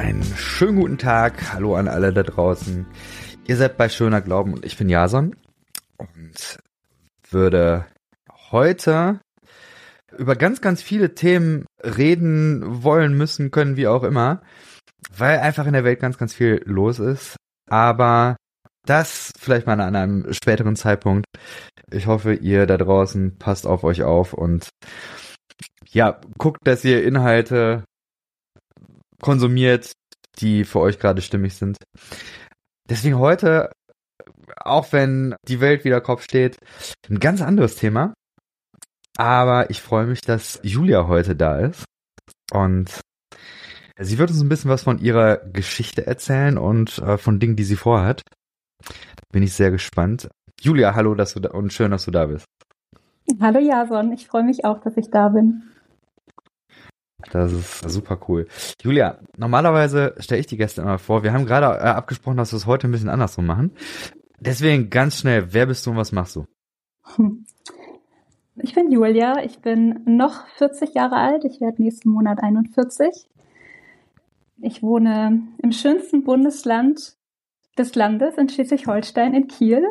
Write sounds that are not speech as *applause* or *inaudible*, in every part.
Einen schönen guten Tag. Hallo an alle da draußen. Ihr seid bei Schöner Glauben und ich bin Jason und würde heute über ganz, ganz viele Themen reden wollen, müssen, können, wie auch immer, weil einfach in der Welt ganz, ganz viel los ist. Aber das vielleicht mal an einem späteren Zeitpunkt. Ich hoffe, ihr da draußen passt auf euch auf und ja, guckt, dass ihr Inhalte konsumiert, die für euch gerade stimmig sind. Deswegen heute, auch wenn die Welt wieder Kopf steht, ein ganz anderes Thema. Aber ich freue mich, dass Julia heute da ist. Und sie wird uns ein bisschen was von ihrer Geschichte erzählen und äh, von Dingen, die sie vorhat. Bin ich sehr gespannt. Julia, hallo, dass du da und schön, dass du da bist. Hallo Jason, ich freue mich auch, dass ich da bin. Das ist super cool. Julia, normalerweise stelle ich die Gäste immer vor. Wir haben gerade äh, abgesprochen, dass wir es heute ein bisschen andersrum machen. Deswegen ganz schnell, wer bist du und was machst du? Ich bin Julia, ich bin noch 40 Jahre alt, ich werde nächsten Monat 41. Ich wohne im schönsten Bundesland des Landes in Schleswig-Holstein in Kiel.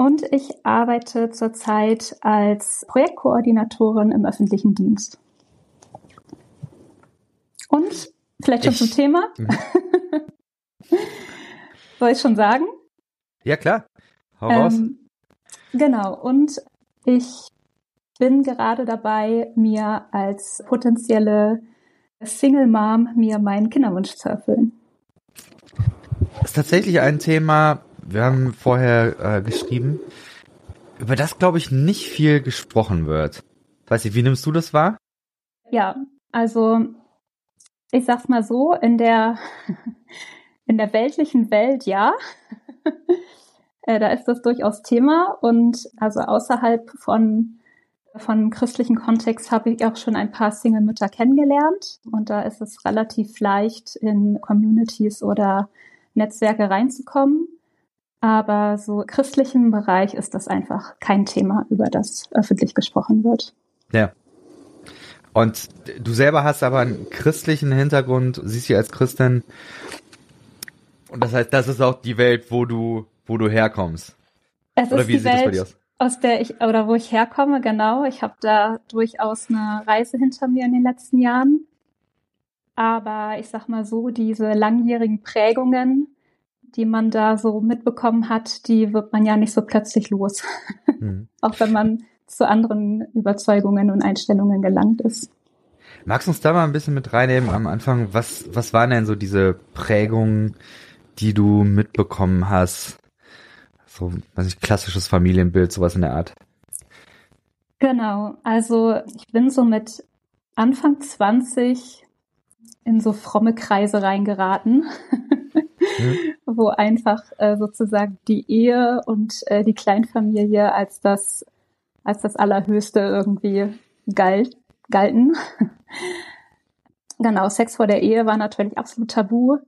Und ich arbeite zurzeit als Projektkoordinatorin im öffentlichen Dienst. Und vielleicht schon ich, zum Thema. Mhm. *laughs* Soll ich schon sagen? Ja, klar. Hau raus. Ähm, genau. Und ich bin gerade dabei, mir als potenzielle Single Mom mir meinen Kinderwunsch zu erfüllen. Das ist tatsächlich ein Thema, wir haben vorher äh, geschrieben, über das, glaube ich, nicht viel gesprochen wird. Weiß ich, wie nimmst du das wahr? Ja, also ich sag's mal so, in der, *laughs* in der weltlichen Welt ja. *laughs* äh, da ist das durchaus Thema und also außerhalb von von christlichen Kontext habe ich auch schon ein paar Single-Mütter kennengelernt und da ist es relativ leicht, in Communities oder Netzwerke reinzukommen. Aber so christlichen Bereich ist das einfach kein Thema, über das öffentlich gesprochen wird. Ja. Und du selber hast aber einen christlichen Hintergrund, siehst dich als Christin. Und das heißt, das ist auch die Welt, wo du, wo du herkommst. Es oder wie sieht Welt, das bei dir aus? Aus der ich, oder wo ich herkomme, genau. Ich habe da durchaus eine Reise hinter mir in den letzten Jahren. Aber ich sag mal so, diese langjährigen Prägungen, die man da so mitbekommen hat, die wird man ja nicht so plötzlich los. Mhm. *laughs* Auch wenn man zu anderen Überzeugungen und Einstellungen gelangt ist. Magst du uns da mal ein bisschen mit reinnehmen am Anfang? Was, was waren denn so diese Prägungen, die du mitbekommen hast? So, was ich, klassisches Familienbild, sowas in der Art. Genau. Also, ich bin so mit Anfang 20 in so fromme Kreise reingeraten. Mhm. *laughs* wo einfach äh, sozusagen die Ehe und äh, die Kleinfamilie als das, als das Allerhöchste irgendwie galt, galten. genau, Sex vor der Ehe war natürlich absolut tabu.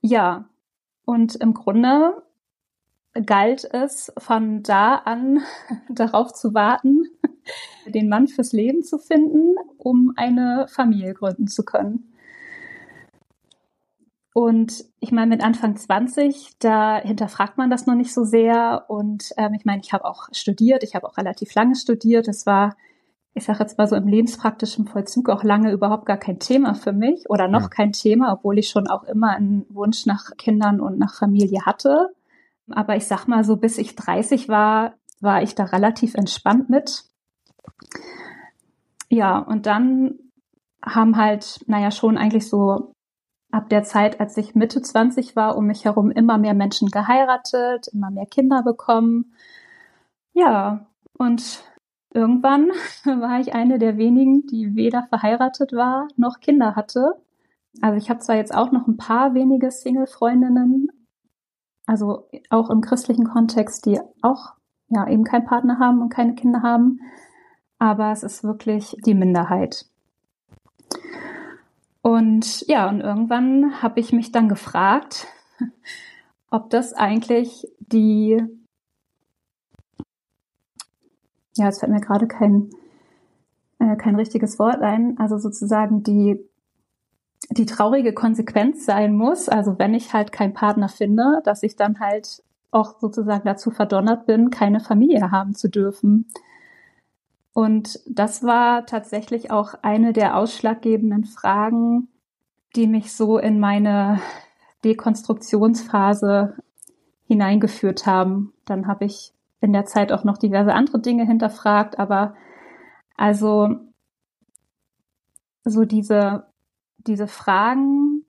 Ja, und im Grunde galt es von da an *laughs* darauf zu warten, den Mann fürs Leben zu finden, um eine Familie gründen zu können. Und ich meine, mit Anfang 20, da hinterfragt man das noch nicht so sehr. Und ähm, ich meine, ich habe auch studiert, ich habe auch relativ lange studiert. Es war, ich sage jetzt mal so im lebenspraktischen Vollzug auch lange überhaupt gar kein Thema für mich oder noch ja. kein Thema, obwohl ich schon auch immer einen Wunsch nach Kindern und nach Familie hatte. Aber ich sag mal so, bis ich 30 war, war ich da relativ entspannt mit. Ja, und dann haben halt, naja, schon eigentlich so ab der Zeit, als ich Mitte 20 war, um mich herum immer mehr Menschen geheiratet, immer mehr Kinder bekommen. Ja, und irgendwann *laughs* war ich eine der wenigen, die weder verheiratet war noch Kinder hatte. Also ich habe zwar jetzt auch noch ein paar wenige Single-Freundinnen, also auch im christlichen Kontext, die auch ja eben keinen Partner haben und keine Kinder haben, aber es ist wirklich die Minderheit. Und ja, und irgendwann habe ich mich dann gefragt, *laughs* ob das eigentlich die, ja, jetzt fällt mir gerade kein, äh, kein richtiges Wort ein, also sozusagen die, die traurige Konsequenz sein muss, also wenn ich halt keinen Partner finde, dass ich dann halt auch sozusagen dazu verdonnert bin, keine Familie haben zu dürfen. Und das war tatsächlich auch eine der ausschlaggebenden Fragen, die mich so in meine Dekonstruktionsphase hineingeführt haben. Dann habe ich in der Zeit auch noch diverse andere Dinge hinterfragt, aber also so diese, diese Fragen,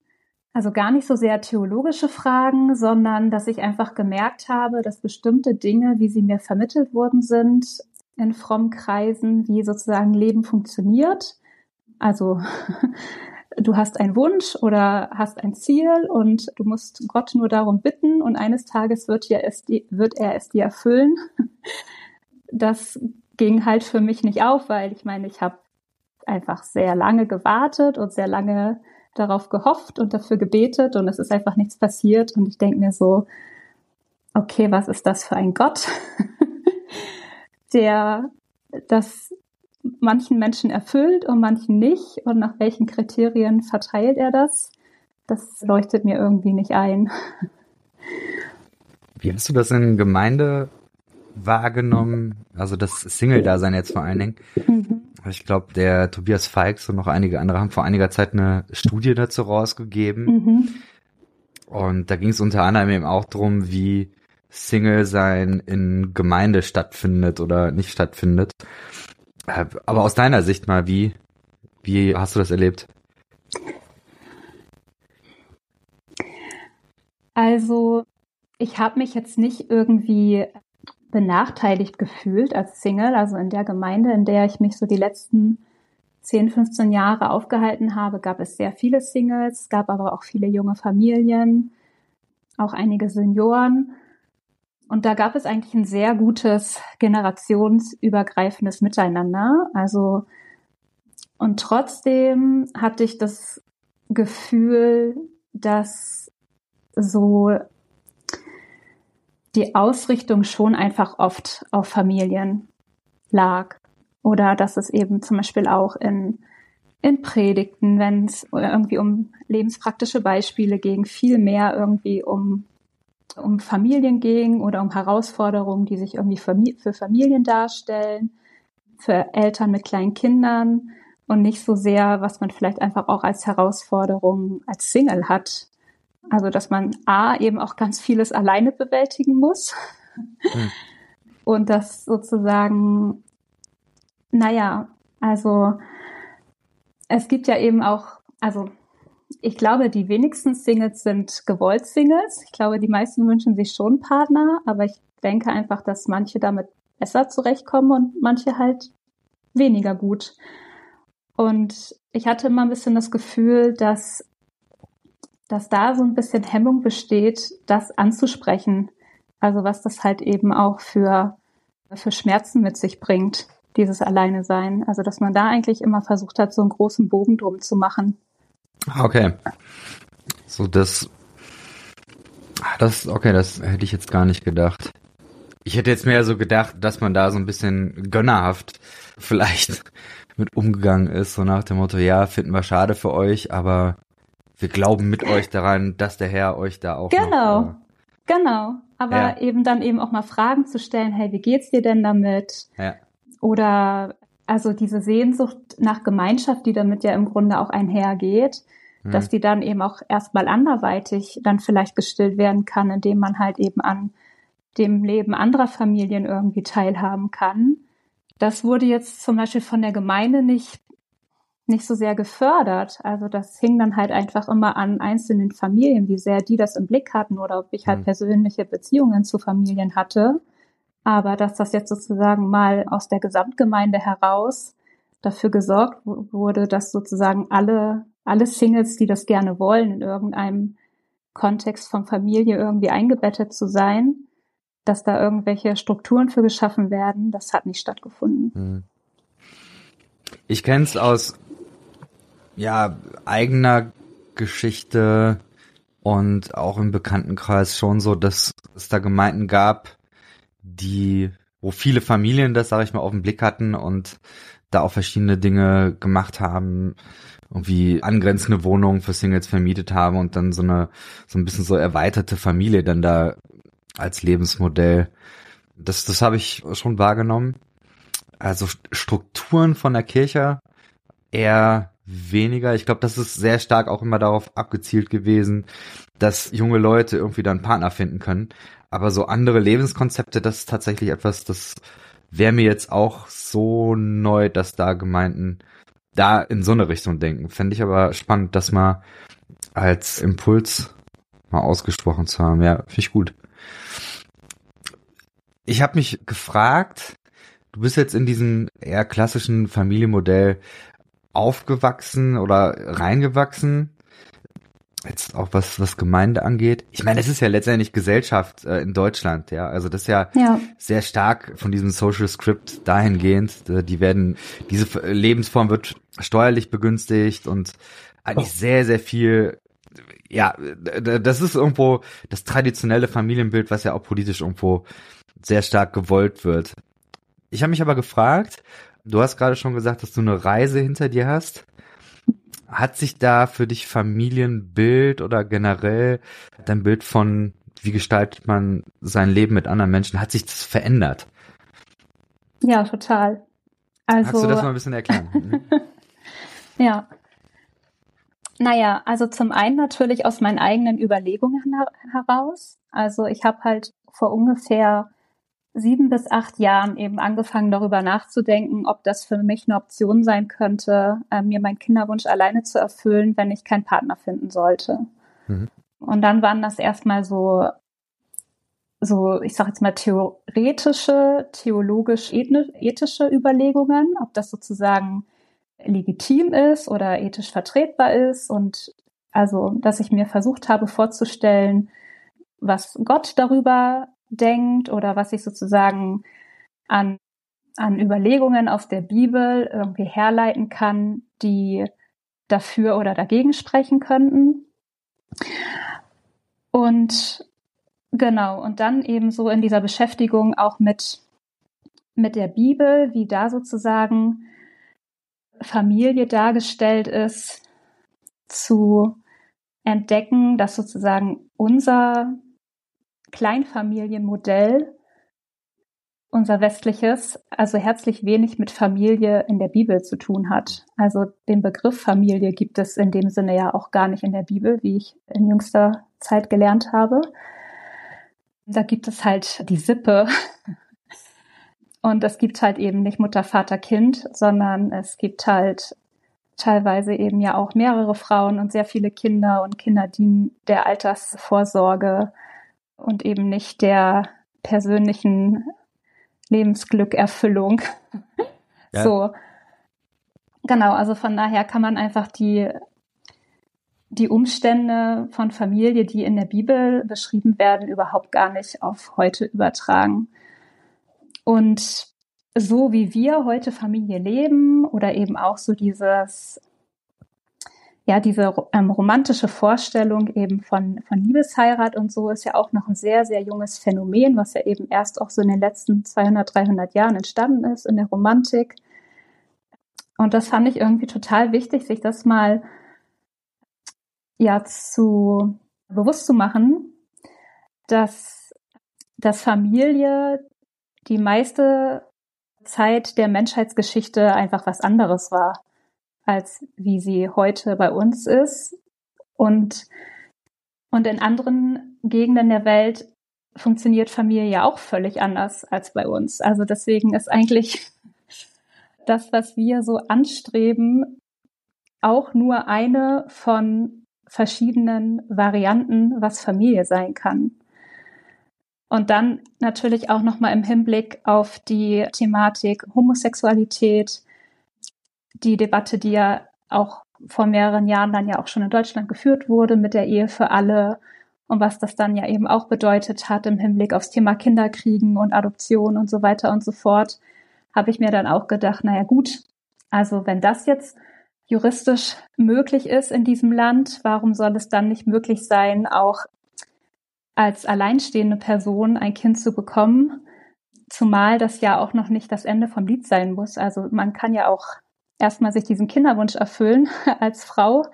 also gar nicht so sehr theologische Fragen, sondern dass ich einfach gemerkt habe, dass bestimmte Dinge, wie sie mir vermittelt worden sind, in frommen Kreisen, wie sozusagen Leben funktioniert. Also *laughs* du hast einen Wunsch oder hast ein Ziel und du musst Gott nur darum bitten und eines Tages wird, ja es, wird er es dir erfüllen. *laughs* Das ging halt für mich nicht auf, weil ich meine, ich habe einfach sehr lange gewartet und sehr lange darauf gehofft und dafür gebetet und es ist einfach nichts passiert und ich denke mir so, okay, was ist das für ein Gott? *laughs* der das manchen Menschen erfüllt und manchen nicht und nach welchen Kriterien verteilt er das? Das leuchtet mir irgendwie nicht ein. Wie hast du das in Gemeinde wahrgenommen? Also das Single-Dasein jetzt vor allen Dingen. Mhm. Ich glaube, der Tobias Feix und noch einige andere haben vor einiger Zeit eine Studie dazu rausgegeben. Mhm. Und da ging es unter anderem eben auch darum, wie Single-Sein in Gemeinde stattfindet oder nicht stattfindet. Äh, aber aus deiner Sicht mal, wie, wie hast du das erlebt? Also, ich habe mich jetzt nicht irgendwie benachteiligt gefühlt als Single, also in der Gemeinde, in der ich mich so die letzten 10, 15 Jahre aufgehalten habe, gab es sehr viele Singles, gab aber auch viele junge Familien, auch einige Senioren. Und da gab es eigentlich ein sehr gutes generationsübergreifendes Miteinander. Also, und trotzdem hatte ich das Gefühl, dass so die Ausrichtung schon einfach oft auf Familien lag. Oder dass es eben zum Beispiel auch in, in Predigten, wenn es irgendwie um lebenspraktische Beispiele ging, viel mehr irgendwie um um Familien ging oder um Herausforderungen, die sich irgendwie für, Familien darstellen, für Eltern mit kleinen Kindern und nicht so sehr, was man vielleicht einfach auch als Herausforderung als Single hat. Also, dass man A, eben auch ganz vieles alleine bewältigen muss. Hm. *laughs* Und das sozusagen, naja, also, es gibt ja eben auch, also, ich glaube, die wenigsten Singles sind gewollt Singles. Ich glaube, die meisten wünschen sich schon Partner, aber ich denke einfach, dass manche damit besser zurechtkommen und manche halt weniger gut. Und ich hatte immer ein bisschen das Gefühl, dass, dass da so ein bisschen Hemmung besteht, das anzusprechen. Also was das halt eben auch für, für Schmerzen mit sich bringt, dieses Alleine sein. Also dass man da eigentlich immer versucht hat, so einen großen Bogen drum zu machen. Okay. So, das, das, okay, das hätte ich jetzt gar nicht gedacht. Ich hätte jetzt mehr so gedacht, dass man da so ein bisschen gönnerhaft *laughs* vielleicht mit umgegangen ist, so nach dem Motto, ja, finden wir schade für euch, aber wir glauben mit euch daran, dass der Herr euch da auch genau, noch, äh, genau, aber ja. eben dann eben auch mal Fragen zu stellen, hey, wie geht's dir denn damit? Ja. Oder also diese Sehnsucht nach Gemeinschaft, die damit ja im Grunde auch einhergeht, mhm. dass die dann eben auch erstmal anderweitig dann vielleicht gestillt werden kann, indem man halt eben an dem Leben anderer Familien irgendwie teilhaben kann. Das wurde jetzt zum Beispiel von der Gemeinde nicht, nicht so sehr gefördert. Also das hing dann halt einfach immer an einzelnen Familien, wie sehr die das im Blick hatten oder ob ich halt mhm. persönliche Beziehungen zu Familien hatte. Aber dass das jetzt sozusagen mal aus der Gesamtgemeinde heraus dafür gesorgt wurde, dass sozusagen alle, alle Singles, die das gerne wollen, in irgendeinem Kontext von Familie irgendwie eingebettet zu sein, dass da irgendwelche Strukturen für geschaffen werden, das hat nicht stattgefunden. Hm. Ich kenne es aus ja eigener Geschichte und auch im Bekanntenkreis schon so, dass es da Gemeinden gab, die, wo viele Familien das, sage ich mal, auf den Blick hatten und da auch verschiedene Dinge gemacht haben, irgendwie angrenzende Wohnungen für Singles vermietet haben und dann so eine so ein bisschen so erweiterte Familie dann da als Lebensmodell. Das das habe ich schon wahrgenommen. Also Strukturen von der Kirche eher weniger. Ich glaube, das ist sehr stark auch immer darauf abgezielt gewesen, dass junge Leute irgendwie dann Partner finden können. Aber so andere Lebenskonzepte, das ist tatsächlich etwas, das wäre mir jetzt auch so neu, dass da Gemeinden da in so eine Richtung denken. Fände ich aber spannend, das mal als Impuls mal ausgesprochen zu haben. Ja, finde ich gut. Ich habe mich gefragt, du bist jetzt in diesem eher klassischen Familienmodell aufgewachsen oder reingewachsen. Jetzt auch was, was Gemeinde angeht. Ich meine, es ist ja letztendlich Gesellschaft äh, in Deutschland, ja. Also das ist ja, ja, sehr stark von diesem Social Script dahingehend. Äh, die werden, diese Lebensform wird steuerlich begünstigt und eigentlich oh. sehr, sehr viel ja, das ist irgendwo das traditionelle Familienbild, was ja auch politisch irgendwo sehr stark gewollt wird. Ich habe mich aber gefragt, Du hast gerade schon gesagt, dass du eine Reise hinter dir hast. Hat sich da für dich Familienbild oder generell dein Bild von, wie gestaltet man sein Leben mit anderen Menschen, hat sich das verändert? Ja, total. Also, Kannst du das mal ein bisschen erklären? *laughs* Ja. Naja, also zum einen natürlich aus meinen eigenen Überlegungen heraus. Also ich habe halt vor ungefähr sieben bis acht Jahren eben angefangen, darüber nachzudenken, ob das für mich eine Option sein könnte, äh, mir meinen Kinderwunsch alleine zu erfüllen, wenn ich keinen Partner finden sollte. Mhm. Und dann waren das erstmal so, so, ich sage jetzt mal theoretische, theologisch ethische Überlegungen, ob das sozusagen legitim ist oder ethisch vertretbar ist und also, dass ich mir versucht habe vorzustellen, was Gott darüber denkt oder was sich sozusagen an, an Überlegungen aus der Bibel irgendwie herleiten kann, die dafür oder dagegen sprechen könnten. Und genau, und dann eben so in dieser Beschäftigung auch mit, mit der Bibel, wie da sozusagen Familie dargestellt ist, zu entdecken, dass sozusagen unser Kleinfamilienmodell, unser westliches, also herzlich wenig mit Familie in der Bibel zu tun hat. Also den Begriff Familie gibt es in dem Sinne ja auch gar nicht in der Bibel, wie ich in jüngster Zeit gelernt habe. Da gibt es halt die Sippe. Und es gibt halt eben nicht Mutter, Vater, Kind, sondern es gibt halt teilweise eben ja auch mehrere Frauen und sehr viele Kinder und Kinder dienen der Altersvorsorge und eben nicht der persönlichen Lebensglückerfüllung. *laughs* Ja. So. Genau, also von daher kann man einfach die, die Umstände von Familie, die in der Bibel beschrieben werden, überhaupt gar nicht auf heute übertragen. Und so wie wir heute Familie leben oder eben auch so dieses ja, diese ähm, romantische Vorstellung eben von, von Liebesheirat und so ist ja auch noch ein sehr, sehr junges Phänomen, was ja eben erst auch so in den letzten 200, 300 Jahren entstanden ist in der Romantik. Und das fand ich irgendwie total wichtig, sich das mal ja zu bewusst zu machen, dass, dass Familie die meiste Zeit der Menschheitsgeschichte einfach was anderes war als wie sie heute bei uns ist. Und, und in anderen Gegenden der Welt funktioniert Familie ja auch völlig anders als bei uns. Also deswegen ist eigentlich *laughs* das, was wir so anstreben, auch nur eine von verschiedenen Varianten, was Familie sein kann. Und dann natürlich auch nochmal im Hinblick auf die Thematik Homosexualität, die Debatte, die ja auch vor mehreren Jahren dann ja auch schon in Deutschland geführt wurde mit der Ehe für alle und was das dann ja eben auch bedeutet hat im Hinblick aufs Thema Kinderkriegen und Adoption und so weiter und so fort, habe ich mir dann auch gedacht, naja gut, also wenn das jetzt juristisch möglich ist in diesem Land, warum soll es dann nicht möglich sein, auch als alleinstehende Person ein Kind zu bekommen zumal das ja auch noch nicht das Ende vom Lied sein muss. Also man kann ja auch erstmal sich diesen Kinderwunsch erfüllen *laughs* als Frau,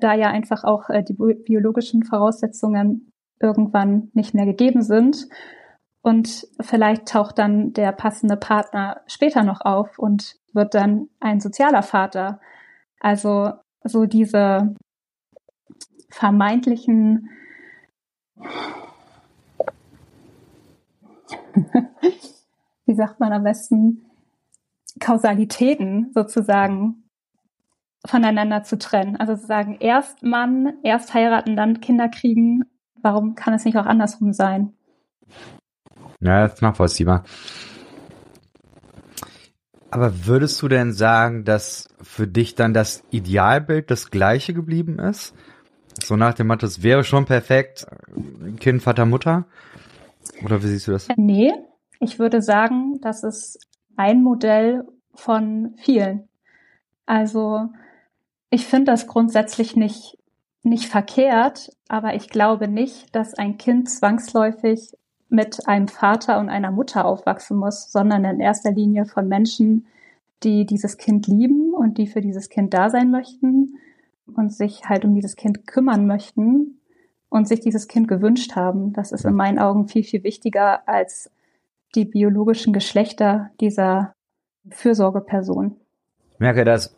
da ja einfach auch äh, die biologischen Voraussetzungen irgendwann nicht mehr gegeben sind. Und vielleicht taucht dann der passende Partner später noch auf und wird dann ein sozialer Vater. Also so diese vermeintlichen *laughs* wie sagt man am besten, Kausalitäten sozusagen voneinander zu trennen. Also zu sagen, erst Mann, erst heiraten, dann Kinder kriegen. Warum kann es nicht auch andersrum sein? Ja, das ist nachvollziehbar. Aber würdest du denn sagen, dass für dich dann das Idealbild das gleiche geblieben ist? So nach dem Motto, es wäre schon perfekt, Kind, Vater, Mutter? Oder wie siehst du das? Nee, ich würde sagen, das ist ein Modell von vielen. Also ich finde das grundsätzlich nicht, nicht verkehrt, aber ich glaube nicht, dass ein Kind zwangsläufig mit einem Vater und einer Mutter aufwachsen muss, sondern in erster Linie von Menschen, die dieses Kind lieben und die für dieses Kind da sein möchten und sich halt um dieses Kind kümmern möchten und sich dieses Kind gewünscht haben. Das ist in meinen Augen viel, viel wichtiger als die biologischen Geschlechter dieser Fürsorgeperson. Ich merke, dass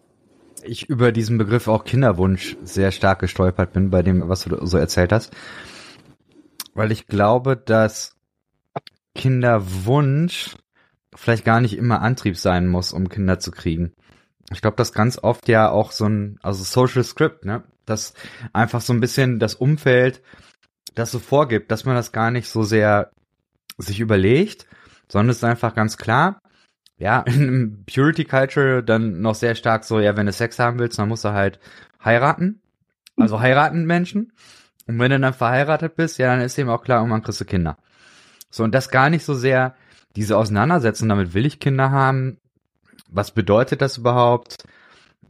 ich über diesen Begriff auch Kinderwunsch sehr stark gestolpert bin bei dem, was du so erzählt hast. Weil ich glaube, dass Kinderwunsch vielleicht gar nicht immer Antrieb sein muss, um Kinder zu kriegen. Ich glaube, das ganz oft ja auch so ein, also Social Script, ne? Das einfach so ein bisschen das Umfeld das so vorgibt, dass man das gar nicht so sehr sich überlegt, sondern es ist einfach ganz klar, ja, *laughs* in Purity Culture dann noch sehr stark so, ja, wenn du Sex haben willst, dann musst du halt heiraten. Also heiraten Menschen. Und wenn du dann verheiratet bist, ja, dann ist eben auch klar, irgendwann kriegst du Kinder. So, und das gar nicht so sehr diese Auseinandersetzung, damit will ich Kinder haben, was bedeutet das überhaupt?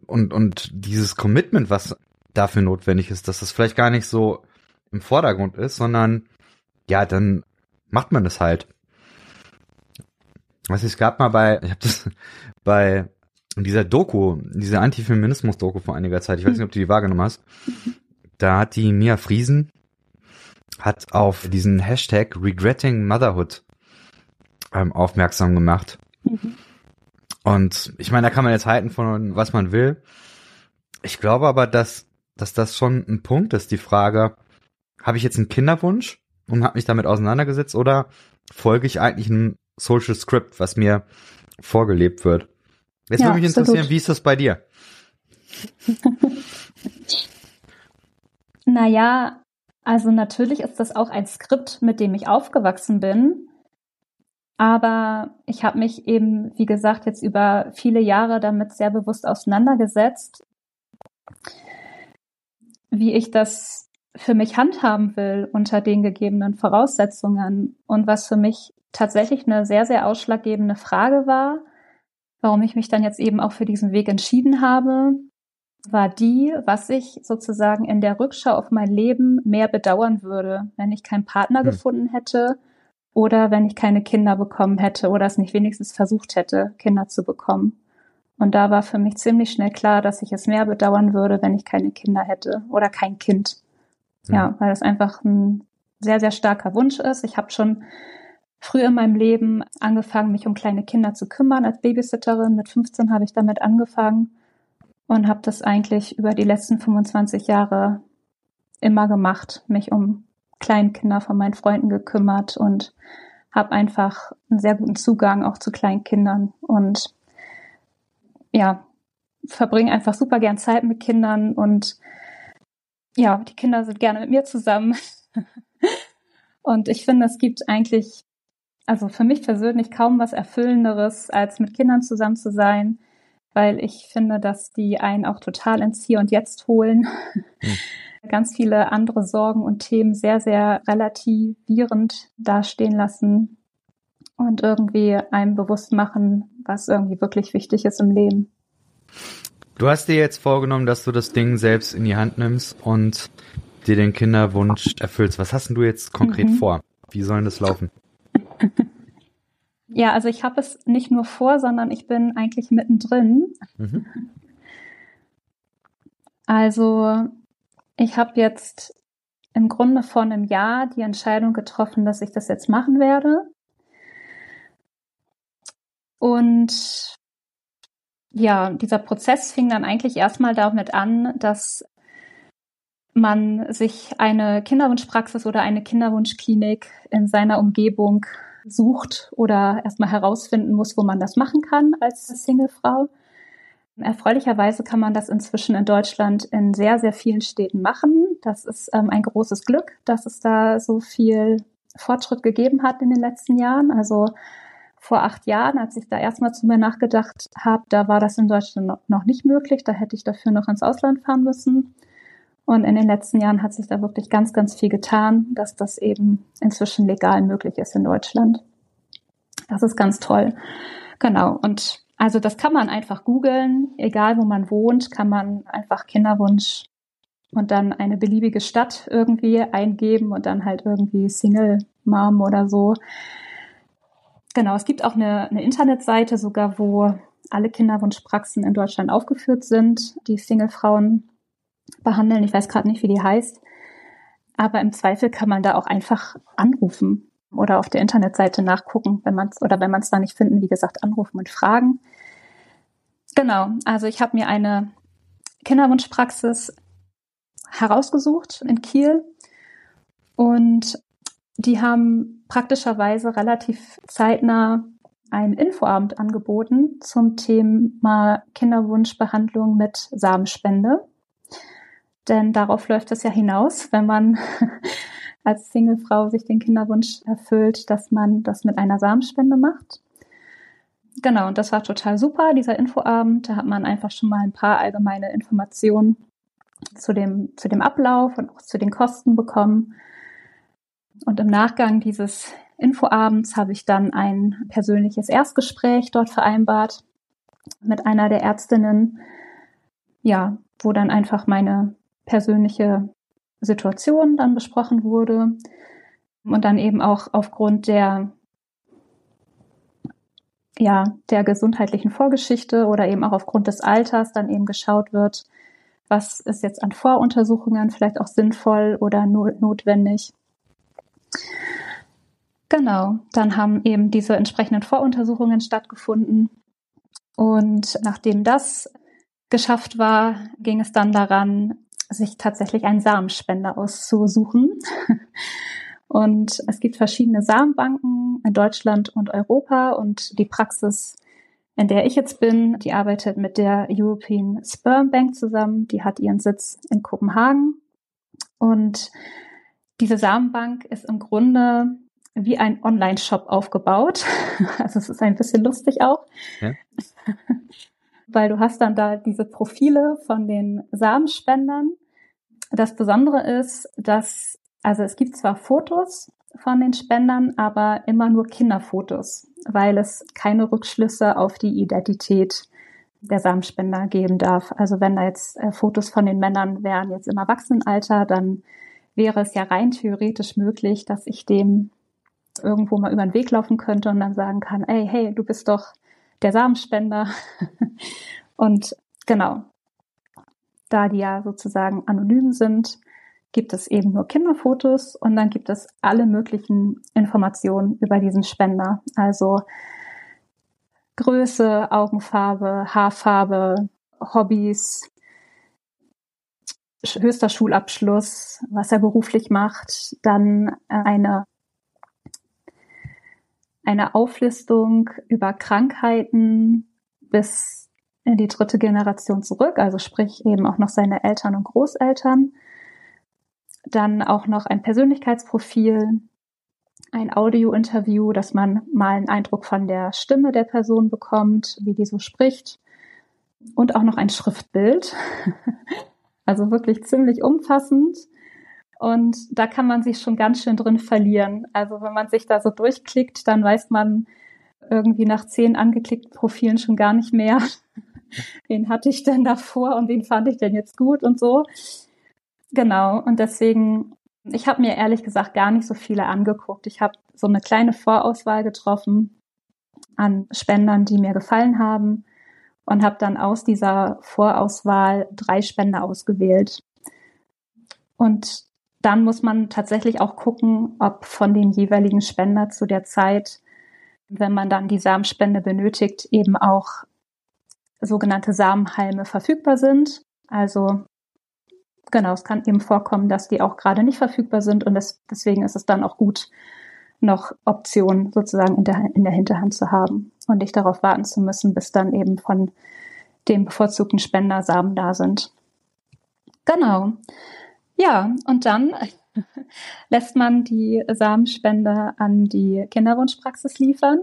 Und, und dieses Commitment, was dafür notwendig ist, dass das vielleicht gar nicht so im Vordergrund ist, sondern ja, dann macht man das halt. Was es gab mal bei, ich habe das *laughs* bei dieser Doku, dieser Antifeminismus-Doku vor einiger Zeit, ich weiß nicht, ob du die wahrgenommen hast, da hat die Mia Friesen hat auf diesen Hashtag Regretting Motherhood ähm, aufmerksam gemacht. Mhm. Und ich meine, da kann man jetzt halten von was man will. Ich glaube aber, dass, dass das schon ein Punkt ist, die Frage, habe ich jetzt einen Kinderwunsch und habe mich damit auseinandergesetzt oder folge ich eigentlich einem Social Script, was mir vorgelebt wird? Jetzt ja, würde mich interessieren, absolut. wie ist das bei dir? *laughs* naja, also natürlich ist das auch ein Skript, mit dem ich aufgewachsen bin. Aber ich habe mich eben, wie gesagt, jetzt über viele Jahre damit sehr bewusst auseinandergesetzt, wie ich das für mich handhaben will unter den gegebenen Voraussetzungen und was für mich tatsächlich eine sehr, sehr ausschlaggebende Frage war, warum ich mich dann jetzt eben auch für diesen Weg entschieden habe, war die, was ich sozusagen in der Rückschau auf mein Leben mehr bedauern würde, wenn ich keinen Partner hm. gefunden hätte oder wenn ich keine Kinder bekommen hätte oder es nicht wenigstens versucht hätte, Kinder zu bekommen. Und da war für mich ziemlich schnell klar, dass ich es mehr bedauern würde, wenn ich keine Kinder hätte oder kein Kind. Ja, weil das einfach ein sehr, sehr starker Wunsch ist. Ich habe schon früh in meinem Leben angefangen, mich um kleine Kinder zu kümmern als Babysitterin. Mit 15 habe ich damit angefangen und habe das eigentlich über die letzten 25 Jahre immer gemacht, mich um Kleinkinder von meinen Freunden gekümmert und habe einfach einen sehr guten Zugang auch zu Kleinkindern und ja, verbringe einfach super gern Zeit mit Kindern und ja, die Kinder sind gerne mit mir zusammen. *laughs* und ich finde, es gibt eigentlich also für mich persönlich kaum was Erfüllenderes, als mit Kindern zusammen zu sein, weil ich finde, dass die einen auch total ins Hier und Jetzt holen. Mhm. *laughs* Ganz viele andere Sorgen und Themen sehr, sehr relativierend dastehen lassen und irgendwie einem bewusst machen, was irgendwie wirklich wichtig ist im Leben. Du hast dir jetzt vorgenommen, dass du das Ding selbst in die Hand nimmst und dir den Kinderwunsch erfüllst. Was hast denn du jetzt konkret mhm. vor? Wie soll das laufen? *laughs* Ja, also ich habe es nicht nur vor, sondern ich bin eigentlich mittendrin. Mhm. Also ich habe jetzt im Grunde vor einem Jahr die Entscheidung getroffen, dass ich das jetzt machen werde. Und ja, dieser Prozess fing dann eigentlich erstmal damit an, dass man sich eine Kinderwunschpraxis oder eine Kinderwunschklinik in seiner Umgebung sucht oder erstmal herausfinden muss, wo man das machen kann als Singlefrau. Erfreulicherweise kann man das inzwischen in Deutschland in sehr, sehr vielen Städten machen. Das ist ähm, ein großes Glück, dass es da so viel Fortschritt gegeben hat in den letzten Jahren. Also vor acht Jahren, als ich da erstmal zu mir nachgedacht habe, da war das in Deutschland noch nicht möglich. Da hätte ich dafür noch ins Ausland fahren müssen. Und in den letzten Jahren hat sich da wirklich ganz, ganz viel getan, dass das eben inzwischen legal möglich ist in Deutschland. Das ist ganz toll. Genau. Und also das kann man einfach googeln, egal wo man wohnt, kann man einfach Kinderwunsch und dann eine beliebige Stadt irgendwie eingeben und dann halt irgendwie Single Mom oder so. Genau, es gibt auch eine, eine Internetseite sogar, wo alle Kinderwunschpraxen in Deutschland aufgeführt sind, die Single-Frauen behandeln. Ich weiß gerade nicht, wie die heißt. Aber im Zweifel kann man da auch einfach anrufen oder auf der Internetseite nachgucken, wenn man es oder wenn man es da nicht finden, wie gesagt, anrufen und fragen. Genau, also ich habe mir eine Kinderwunschpraxis herausgesucht in Kiel und die haben praktischerweise relativ zeitnah einen Infoabend angeboten zum Thema Kinderwunschbehandlung mit Samenspende. Denn darauf läuft es ja hinaus, wenn man *laughs* als Singlefrau sich den Kinderwunsch erfüllt, dass man das mit einer Samenspende macht. Genau, und das war total super, dieser Infoabend. Da hat man einfach schon mal ein paar allgemeine Informationen zu dem, zu dem Ablauf und auch zu den Kosten bekommen. Und im Nachgang dieses Infoabends habe ich dann ein persönliches Erstgespräch dort vereinbart mit einer der Ärztinnen, ja, wo dann einfach meine persönliche Situation dann besprochen wurde und dann eben auch aufgrund der ja, der gesundheitlichen Vorgeschichte oder eben auch aufgrund des Alters dann eben geschaut wird, was ist jetzt an Voruntersuchungen vielleicht auch sinnvoll oder notwendig. Genau, dann haben eben diese entsprechenden Voruntersuchungen stattgefunden. Und nachdem das geschafft war, ging es dann daran, sich tatsächlich einen Samenspender auszusuchen. *laughs* Und es gibt verschiedene Samenbanken in Deutschland und Europa und die Praxis, in der ich jetzt bin, die arbeitet mit der European Sperm Bank zusammen. Die hat ihren Sitz in Kopenhagen. Und diese Samenbank ist im Grunde wie ein Online-Shop aufgebaut. *laughs* Also es ist ein bisschen lustig auch. Ja. *laughs* weil du hast dann da diese Profile von den Samenspendern. Das Besondere ist, dass, also es gibt zwar Fotos von den Spendern, aber immer nur Kinderfotos, weil es keine Rückschlüsse auf die Identität der Samenspender geben darf. Also wenn da jetzt äh, Fotos von den Männern wären jetzt im Erwachsenenalter, dann wäre es ja rein theoretisch möglich, dass ich dem irgendwo mal über den Weg laufen könnte und dann sagen kann, ey, hey, du bist doch der Samenspender. *laughs* und genau, da die ja sozusagen anonym sind, gibt es eben nur Kinderfotos und dann gibt es alle möglichen Informationen über diesen Spender. Also Größe, Augenfarbe, Haarfarbe, Hobbys, höchster Schulabschluss, was er beruflich macht, dann eine eine Auflistung über Krankheiten bis in die dritte Generation zurück, also sprich eben auch noch seine Eltern und Großeltern. Dann auch noch ein Persönlichkeitsprofil, ein Audio-Interview, dass man mal einen Eindruck von der Stimme der Person bekommt, wie die so spricht. Und auch noch ein Schriftbild. *laughs* Also wirklich ziemlich umfassend. Und da kann man sich schon ganz schön drin verlieren. Also wenn man sich da so durchklickt, dann weiß man irgendwie nach zehn angeklickten Profilen schon gar nicht mehr, *laughs* wen hatte ich denn davor und wen fand ich denn jetzt gut und so. Genau. Und deswegen, ich habe mir ehrlich gesagt gar nicht so viele angeguckt. Ich habe so eine kleine Vorauswahl getroffen an Spendern, die mir gefallen haben und habe dann aus dieser Vorauswahl drei Spender ausgewählt. Und dann muss man tatsächlich auch gucken, ob von dem jeweiligen Spender zu der Zeit, wenn man dann die Samenspende benötigt, eben auch sogenannte Samenhalme verfügbar sind. Also genau, es kann eben vorkommen, dass die auch gerade nicht verfügbar sind und das, deswegen ist es dann auch gut, noch Optionen sozusagen in der, in der Hinterhand zu haben und nicht darauf warten zu müssen, bis dann eben von dem bevorzugten Spender Samen da sind. Genau. Ja, und dann *laughs* lässt man die Samenspende an die Kinderwunschpraxis liefern.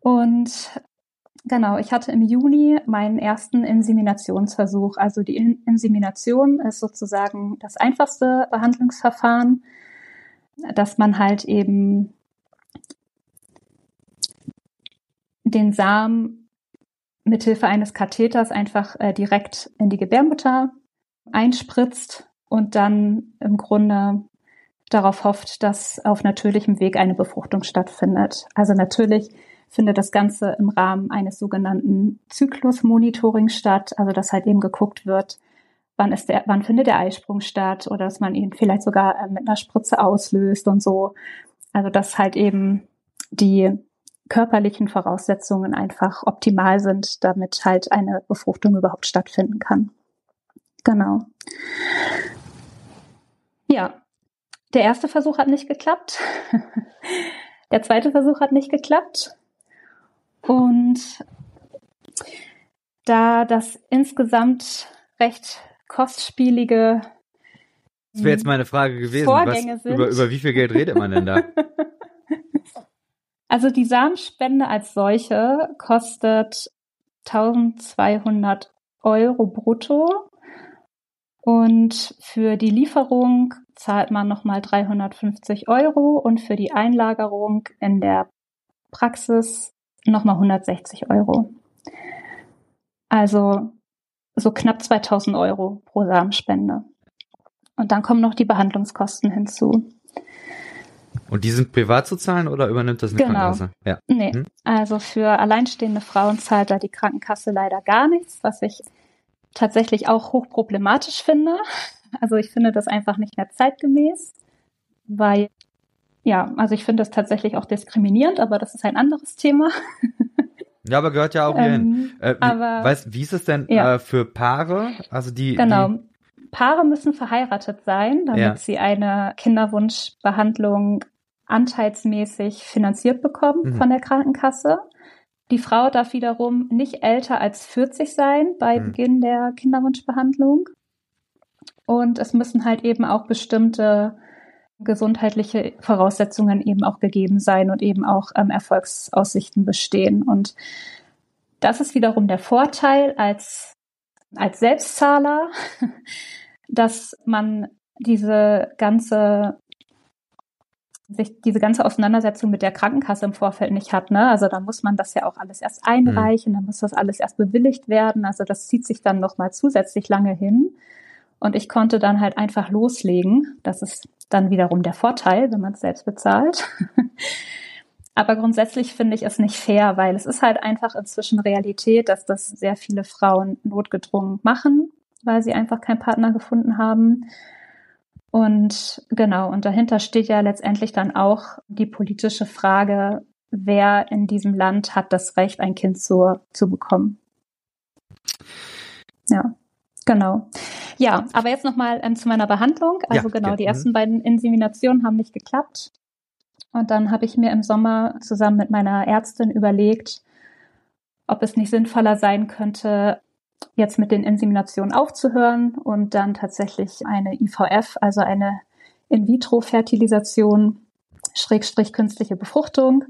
Und genau, ich hatte im Juni meinen ersten Inseminationsversuch. Also die Insemination ist sozusagen das einfachste Behandlungsverfahren, dass man halt eben den Samen mithilfe eines Katheters einfach äh, direkt in die Gebärmutter einspritzt und dann im Grunde darauf hofft, dass auf natürlichem Weg eine Befruchtung stattfindet. Also natürlich findet das Ganze im Rahmen eines sogenannten Zyklusmonitorings statt, also dass halt eben geguckt wird, wann ist der, wann findet der Eisprung statt oder dass man ihn vielleicht sogar äh, mit einer Spritze auslöst und so. Also dass halt eben die körperlichen Voraussetzungen einfach optimal sind, damit halt eine Befruchtung überhaupt stattfinden kann. Genau. Ja, der erste Versuch hat nicht geklappt. *laughs* Der zweite Versuch hat nicht geklappt. Und da das insgesamt recht kostspielige das wäre jetzt meine Frage gewesen. Vorgänge was, sind. Über, über wie viel Geld redet man denn da? *laughs* Also die Samenspende als solche kostet 1200 Euro brutto und für die Lieferung zahlt man nochmal 350 Euro und für die Einlagerung in der Praxis nochmal 160 Euro. Also so knapp 2000 Euro pro Samenspende. Und dann kommen noch die Behandlungskosten hinzu. Und die sind privat zu zahlen oder übernimmt das eine Genau. Krankenkasse? Ja. Nee, Hm? also für alleinstehende Frauen zahlt da die Krankenkasse leider gar nichts, was ich tatsächlich auch hochproblematisch finde. Also ich finde das einfach nicht mehr zeitgemäß, weil ja, also ich finde das tatsächlich auch diskriminierend, aber das ist ein anderes Thema. Ja, aber gehört ja auch hier hin. Ähm, Äh, wie, aber- weißt, wie ist es denn Ja. äh, für Paare? Also die, genau. die Paare müssen verheiratet sein, damit Ja. sie eine Kinderwunschbehandlung anteilsmäßig finanziert bekommen Mhm. von der Krankenkasse. Die Frau darf wiederum nicht älter als 40 sein bei Mhm. Beginn der Kinderwunschbehandlung. Und es müssen halt eben auch bestimmte gesundheitliche Voraussetzungen eben auch gegeben sein und eben auch ähm, Erfolgsaussichten bestehen. Und das ist wiederum der Vorteil als, als Selbstzahler, *laughs* dass man diese ganze sich diese ganze Auseinandersetzung mit der Krankenkasse im Vorfeld nicht hat. Ne? Also da muss man das ja auch alles erst einreichen, dann muss das alles erst bewilligt werden. Also das zieht sich dann noch mal zusätzlich lange hin. Und ich konnte dann halt einfach loslegen. Das ist dann wiederum der Vorteil, wenn man es selbst bezahlt. *laughs* Aber grundsätzlich finde ich es nicht fair, weil es ist halt einfach inzwischen Realität, dass das sehr viele Frauen notgedrungen machen, weil sie einfach keinen Partner gefunden haben. Und genau, und dahinter steht ja letztendlich dann auch die politische Frage, wer in diesem Land hat das Recht, ein Kind zu, zu bekommen. Ja, genau. Ja, aber jetzt nochmal ähm, zu meiner Behandlung. Also Ja, genau, ja, die mhm. ersten beiden Inseminationen haben nicht geklappt. Und dann habe ich mir im Sommer zusammen mit meiner Ärztin überlegt, ob es nicht sinnvoller sein könnte, jetzt mit den Inseminationen aufzuhören und dann tatsächlich eine IVF, also eine In-vitro-Fertilisation, Schrägstrich künstliche Befruchtung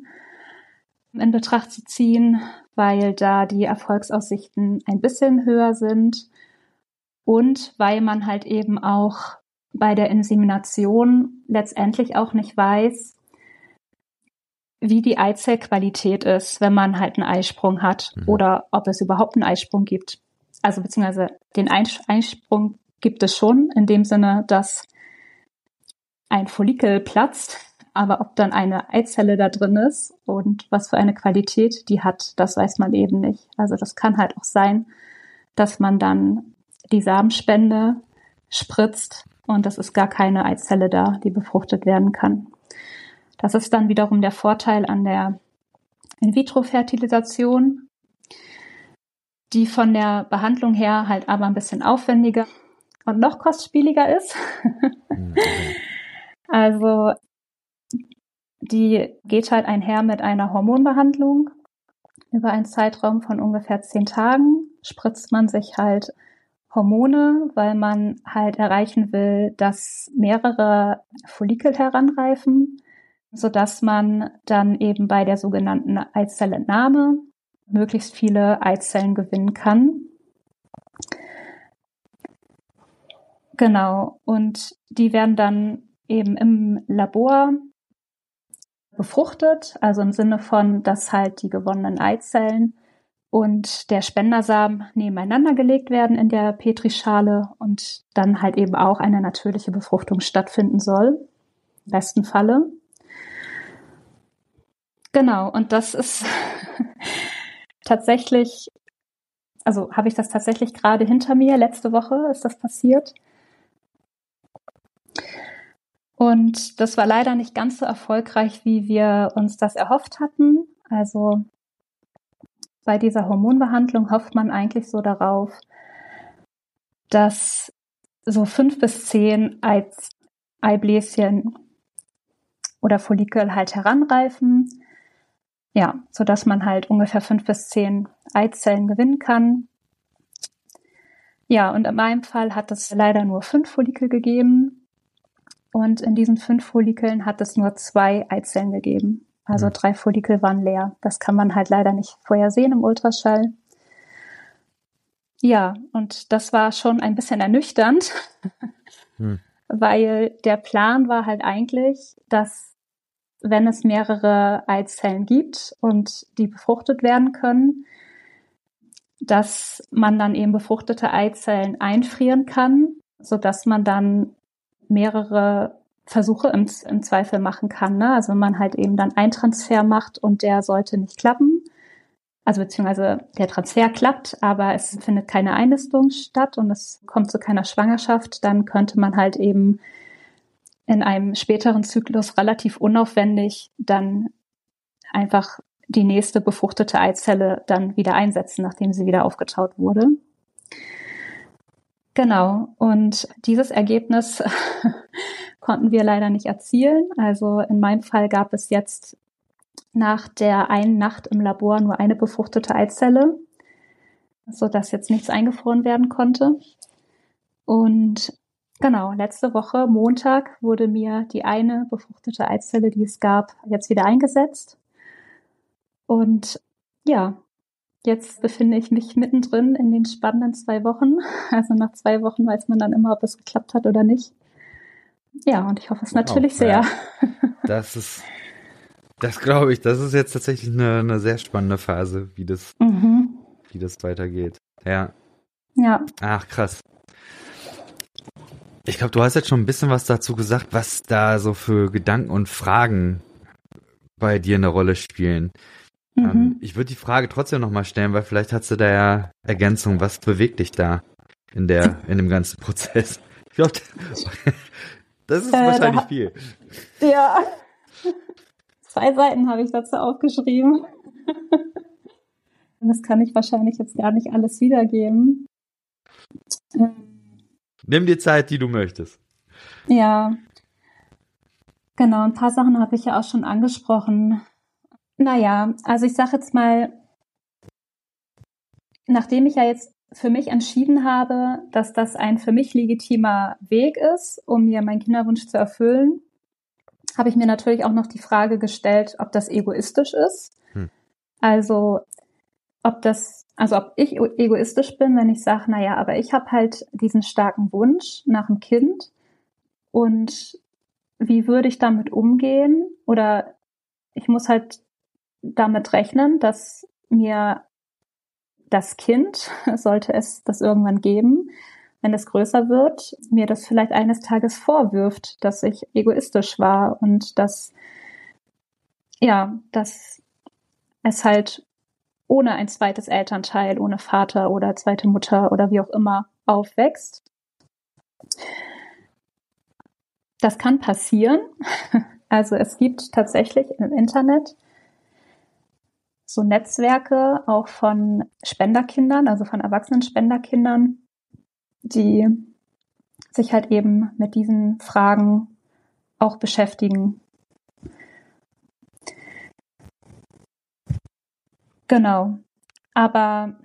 in Betracht zu ziehen, weil da die Erfolgsaussichten ein bisschen höher sind und weil man halt eben auch bei der Insemination letztendlich auch nicht weiß, wie die Eizellqualität ist, wenn man halt einen Eisprung hat Mhm. oder ob es überhaupt einen Eisprung gibt. Also beziehungsweise den Eis- Eisprung gibt es schon in dem Sinne, dass ein Follikel platzt, Aber ob dann eine Eizelle da drin ist und was für eine Qualität die hat, das weiß man eben nicht. Also das kann halt auch sein, dass man dann die Samenspende spritzt und das ist gar keine Eizelle da, die befruchtet werden kann. Das ist dann wiederum der Vorteil an der In-vitro-Fertilisation, die von der Behandlung her halt aber ein bisschen aufwendiger und noch kostspieliger ist. Mhm. *laughs* also die geht halt einher mit einer Hormonbehandlung. Über einen Zeitraum von ungefähr zehn Tagen spritzt man sich halt Hormone, weil man halt erreichen will, dass mehrere Follikel heranreifen, so dass man dann eben bei der sogenannten Eizellentnahme möglichst viele Eizellen gewinnen kann. Genau. Und die werden dann eben im Labor befruchtet, also im Sinne von, dass halt die gewonnenen Eizellen und der Spendersamen nebeneinander gelegt werden in der Petrischale und dann halt eben auch eine natürliche Befruchtung stattfinden soll. Im besten Falle. Genau, und das ist *laughs* tatsächlich, also habe ich das tatsächlich gerade hinter mir. Letzte Woche ist das passiert. Und das war leider nicht ganz so erfolgreich, wie wir uns das erhofft hatten. Also bei dieser Hormonbehandlung hofft man eigentlich so darauf, dass so fünf bis zehn Eibläschen oder Follikel halt heranreifen. Ja, so dass man halt ungefähr fünf bis zehn Eizellen gewinnen kann. Ja, und in meinem Fall hat es leider nur fünf Follikel gegeben. Und in diesen fünf Follikeln hat es nur zwei Eizellen gegeben. Also mhm. drei Follikel waren leer. Das kann man halt leider nicht vorher sehen im Ultraschall. Ja, und das war schon ein bisschen ernüchternd, mhm. *laughs* weil der Plan war halt eigentlich, dass wenn es mehrere Eizellen gibt und die befruchtet werden können, dass man dann eben befruchtete Eizellen einfrieren kann, so dass man dann mehrere Versuche im, im Zweifel machen kann. Ne? Also wenn man halt eben dann einen Transfer macht und der sollte nicht klappen, also beziehungsweise der Transfer klappt, aber es findet keine Einnistung statt und es kommt zu keiner Schwangerschaft, dann könnte man halt eben in einem späteren Zyklus relativ unaufwendig dann einfach die nächste befruchtete Eizelle dann wieder einsetzen, nachdem sie wieder aufgetaut wurde. Genau. Und dieses Ergebnis *laughs* konnten wir leider nicht erzielen. Also in meinem Fall gab es jetzt nach der einen Nacht im Labor nur eine befruchtete Eizelle, so dass jetzt nichts eingefroren werden konnte. Und genau, letzte Woche, Montag, wurde mir die eine befruchtete Eizelle, die es gab, jetzt wieder eingesetzt. Und ja, Jetzt befinde ich mich mittendrin in den spannenden zwei Wochen. *laughs* Also nach zwei Wochen weiß man dann immer, ob es geklappt hat oder nicht. Ja, und ich hoffe es natürlich wow, sehr. Ja, das ist, das glaube ich, das ist jetzt tatsächlich eine, eine sehr spannende Phase, wie das, *laughs* mhm. wie das weitergeht. Ja. Ja. Ach, krass. Ich glaube, du hast jetzt schon ein bisschen was dazu gesagt, was da so für Gedanken und Fragen bei dir eine Rolle spielen. Ähm, mhm. Ähm, ich würde die Frage trotzdem nochmal stellen, weil vielleicht hast du da ja Ergänzung. Was bewegt dich da in der, in dem ganzen Prozess? Ich glaube, das ist äh, wahrscheinlich da, viel. Ja. *laughs* Zwei Seiten habe ich dazu aufgeschrieben. *laughs* Das kann ich wahrscheinlich jetzt gar nicht alles wiedergeben. Ähm. Nimm dir Zeit, die du möchtest. Ja. Genau, ein paar Sachen habe ich ja auch schon angesprochen. Naja, also ich sage jetzt mal, nachdem ich ja jetzt für mich entschieden habe, dass das ein für mich legitimer Weg ist, um mir meinen Kinderwunsch zu erfüllen, habe ich mir natürlich auch noch die Frage gestellt, ob das egoistisch ist. Hm. Also ob das, also ob ich egoistisch bin, wenn ich sage, naja, aber ich habe halt diesen starken Wunsch nach dem Kind und wie würde ich damit umgehen? Oder ich muss halt damit rechnen, dass mir das Kind, *laughs* sollte es das irgendwann geben, wenn es größer wird, mir das vielleicht eines Tages vorwirft, dass ich egoistisch war und dass, ja, dass es halt ohne ein zweites Elternteil, ohne Vater oder zweite Mutter oder wie auch immer aufwächst. Das kann passieren. *laughs* Also es gibt tatsächlich im Internet so Netzwerke auch von Spenderkindern, also von erwachsenen Spenderkindern, die sich halt eben mit diesen Fragen auch beschäftigen. Genau. Aber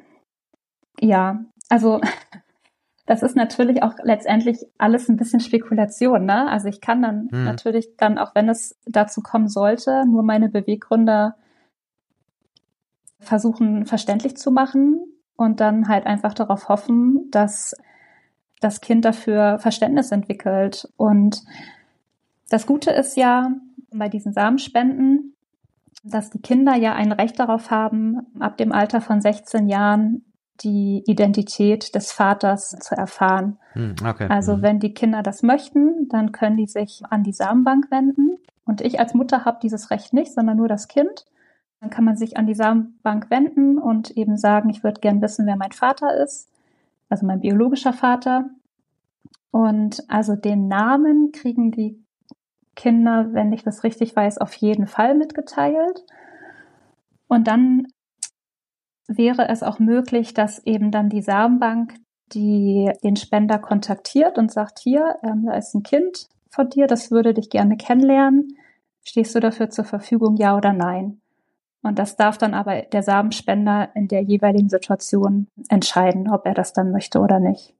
ja, also *laughs* das ist natürlich auch letztendlich alles ein bisschen Spekulation, ne? Also ich kann dann hm. natürlich dann, auch wenn es dazu kommen sollte, nur meine Beweggründe versuchen verständlich zu machen und dann halt einfach darauf hoffen, dass das Kind dafür Verständnis entwickelt. Und das Gute ist ja bei diesen Samenspenden, dass die Kinder ja ein Recht darauf haben, ab dem Alter von 16 Jahren die Identität des Vaters zu erfahren. Hm, okay. Also hm. wenn die Kinder das möchten, dann können die sich an die Samenbank wenden. Und ich als Mutter habe dieses Recht nicht, sondern nur das Kind. Dann kann man sich an die Samenbank wenden und eben sagen, ich würde gern wissen, wer mein Vater ist, also mein biologischer Vater. Und also den Namen kriegen die Kinder, wenn ich das richtig weiß, auf jeden Fall mitgeteilt. Und dann wäre es auch möglich, dass eben dann die Samenbank die den Spender kontaktiert und sagt, hier, ähm, da ist ein Kind von dir, das würde dich gerne kennenlernen. Stehst du dafür zur Verfügung, ja oder nein? Und das darf dann aber der Samenspender in der jeweiligen Situation entscheiden, ob er das dann möchte oder nicht.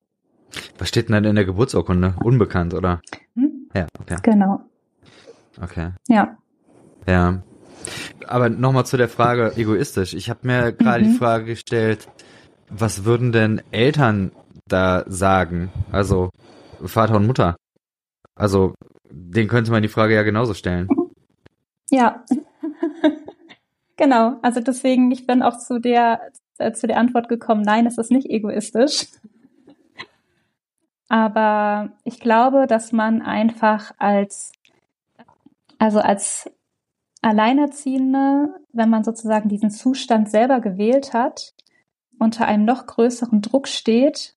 Was steht denn dann in der Geburtsurkunde? Unbekannt, oder? Hm? Ja, okay. Genau. Okay. Ja. Ja. Aber nochmal zu der Frage egoistisch. Ich habe mir gerade mhm. die Frage gestellt, was würden denn Eltern da sagen? Also Vater und Mutter. Also den könnte man die Frage ja genauso stellen. Ja. Genau. Also deswegen, ich bin auch zu der äh, zu der Antwort gekommen, nein, es ist nicht egoistisch. Aber ich glaube, dass man einfach als also als Alleinerziehende, wenn man sozusagen diesen Zustand selber gewählt hat, unter einem noch größeren Druck steht,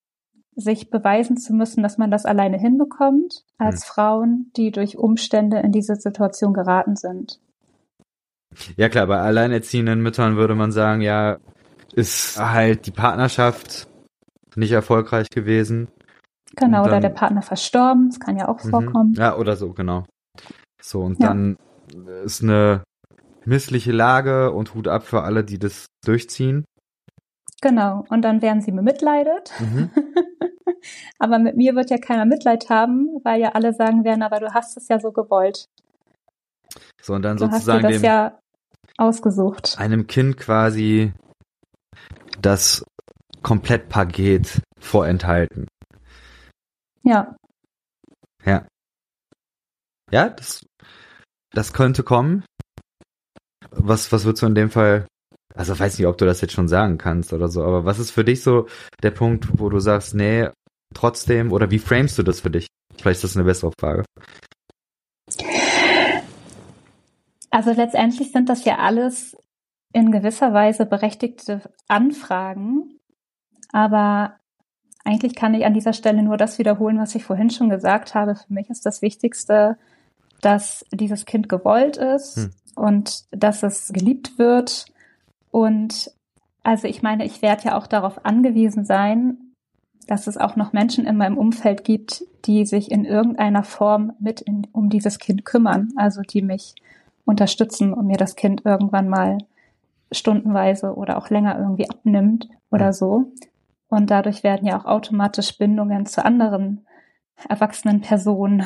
sich beweisen zu müssen, dass man das alleine hinbekommt, als hm. Frauen, die durch Umstände in diese Situation geraten sind. Ja klar, bei alleinerziehenden Müttern würde man sagen, ja, ist halt die Partnerschaft nicht erfolgreich gewesen. Genau, dann, oder der Partner verstorben, das kann ja auch mhm. vorkommen. Ja, oder so, genau. So, und ja. dann ist eine missliche Lage und Hut ab für alle, die das durchziehen. Genau, und dann werden sie bemitleidet. Mhm. *laughs* aber mit mir wird ja keiner Mitleid haben, weil ja alle sagen werden, aber du hast es ja so gewollt. So, und dann du sozusagen hast dir das dem, ja ausgesucht. Einem Kind quasi das Komplettpaket vorenthalten. Ja. Ja. Ja, das das könnte kommen. Was, was würdest du in dem Fall, also weiß nicht, ob du das jetzt schon sagen kannst oder so, aber was ist für dich so der Punkt, wo du sagst, nee, trotzdem, oder wie framest du das für dich? Vielleicht ist das eine bessere Frage. Also letztendlich sind das ja alles in gewisser Weise berechtigte Anfragen, aber eigentlich kann ich an dieser Stelle nur das wiederholen, was ich vorhin schon gesagt habe. Für mich ist das Wichtigste, dass dieses Kind gewollt ist hm. und dass es geliebt wird. Und also ich meine, ich werde ja auch darauf angewiesen sein, dass es auch noch Menschen in meinem Umfeld gibt, die sich in irgendeiner Form mit in, um dieses Kind kümmern, also die mich unterstützen und mir das Kind irgendwann mal stundenweise oder auch länger irgendwie abnimmt oder so. Und dadurch werden ja auch automatisch Bindungen zu anderen erwachsenen Personen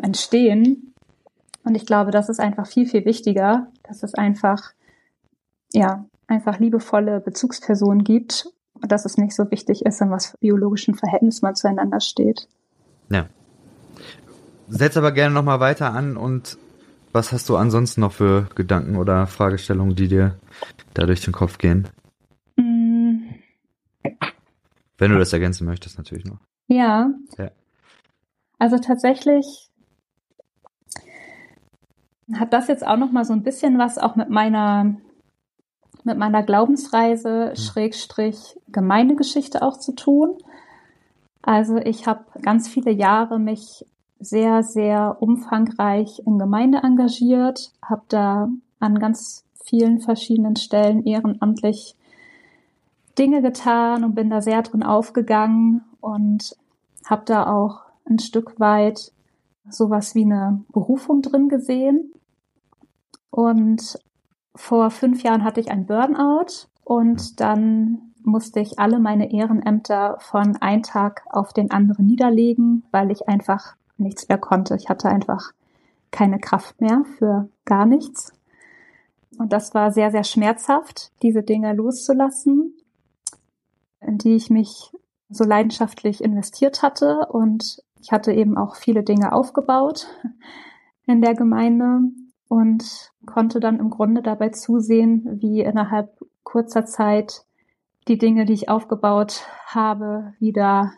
entstehen, und ich glaube, das ist einfach viel, viel wichtiger, dass es einfach, ja, einfach liebevolle Bezugspersonen gibt und dass es nicht so wichtig ist, in was biologischen Verhältnis man zueinander steht. Ja. Setz aber gerne nochmal weiter an und was hast du ansonsten noch für Gedanken oder Fragestellungen, die dir da durch den Kopf gehen? Wenn du das ergänzen möchtest, natürlich noch. Ja. ja. Also tatsächlich hat das jetzt auch noch mal so ein bisschen was auch mit meiner mit meiner Glaubensreise mhm. Schrägstrich Gemeindegeschichte auch zu tun. Also ich habe ganz viele Jahre mich sehr, sehr umfangreich in Gemeinde engagiert, habe da an ganz vielen verschiedenen Stellen ehrenamtlich Dinge getan und bin da sehr drin aufgegangen und habe da auch ein Stück weit sowas wie eine Berufung drin gesehen. Und vor fünf Jahren hatte ich ein Burnout und dann musste ich alle meine Ehrenämter von einem Tag auf den anderen niederlegen, weil ich einfach nichts mehr konnte. Ich hatte einfach keine Kraft mehr für gar nichts. Und das war sehr, sehr schmerzhaft, diese Dinge loszulassen, in die ich mich so leidenschaftlich investiert hatte. Und ich hatte eben auch viele Dinge aufgebaut in der Gemeinde und konnte dann im Grunde dabei zusehen, wie innerhalb kurzer Zeit die Dinge, die ich aufgebaut habe, wieder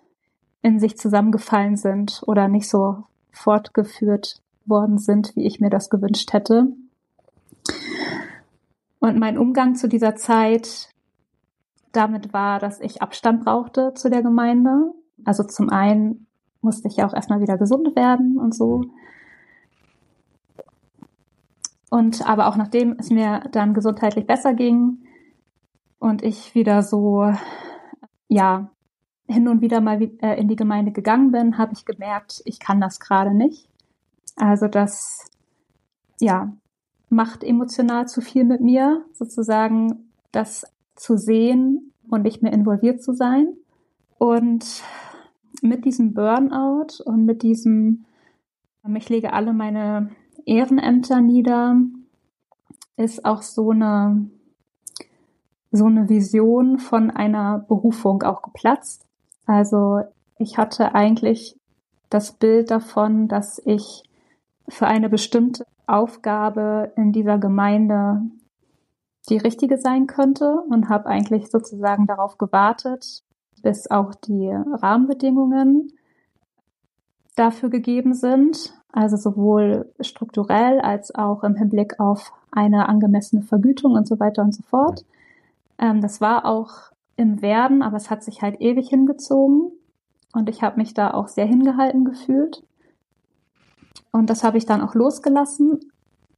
in sich zusammengefallen sind oder nicht so fortgeführt worden sind, wie ich mir das gewünscht hätte. Und mein Umgang zu dieser Zeit damit war, dass ich Abstand brauchte zu der Gemeinde. Also zum einen musste ich ja auch erstmal wieder gesund werden und so. Und aber auch nachdem es mir dann gesundheitlich besser ging und ich wieder so, ja, hin und wieder mal äh, in die Gemeinde gegangen bin, habe ich gemerkt, ich kann das gerade nicht. Also das, ja, macht emotional zu viel mit mir, sozusagen das zu sehen und nicht mehr involviert zu sein. Und mit diesem Burnout und mit diesem, ich lege alle meine Ehrenämter nieder, ist auch so eine, so eine Vision von einer Berufung auch geplatzt. Also ich hatte eigentlich das Bild davon, dass ich für eine bestimmte Aufgabe in dieser Gemeinde die richtige sein könnte und habe eigentlich sozusagen darauf gewartet, bis auch die Rahmenbedingungen dafür gegeben sind, also sowohl strukturell als auch im Hinblick auf eine angemessene Vergütung und so weiter und so fort. Ähm, das war auch im Werden, aber es hat sich halt ewig hingezogen und ich habe mich da auch sehr hingehalten gefühlt. Und das habe ich dann auch losgelassen,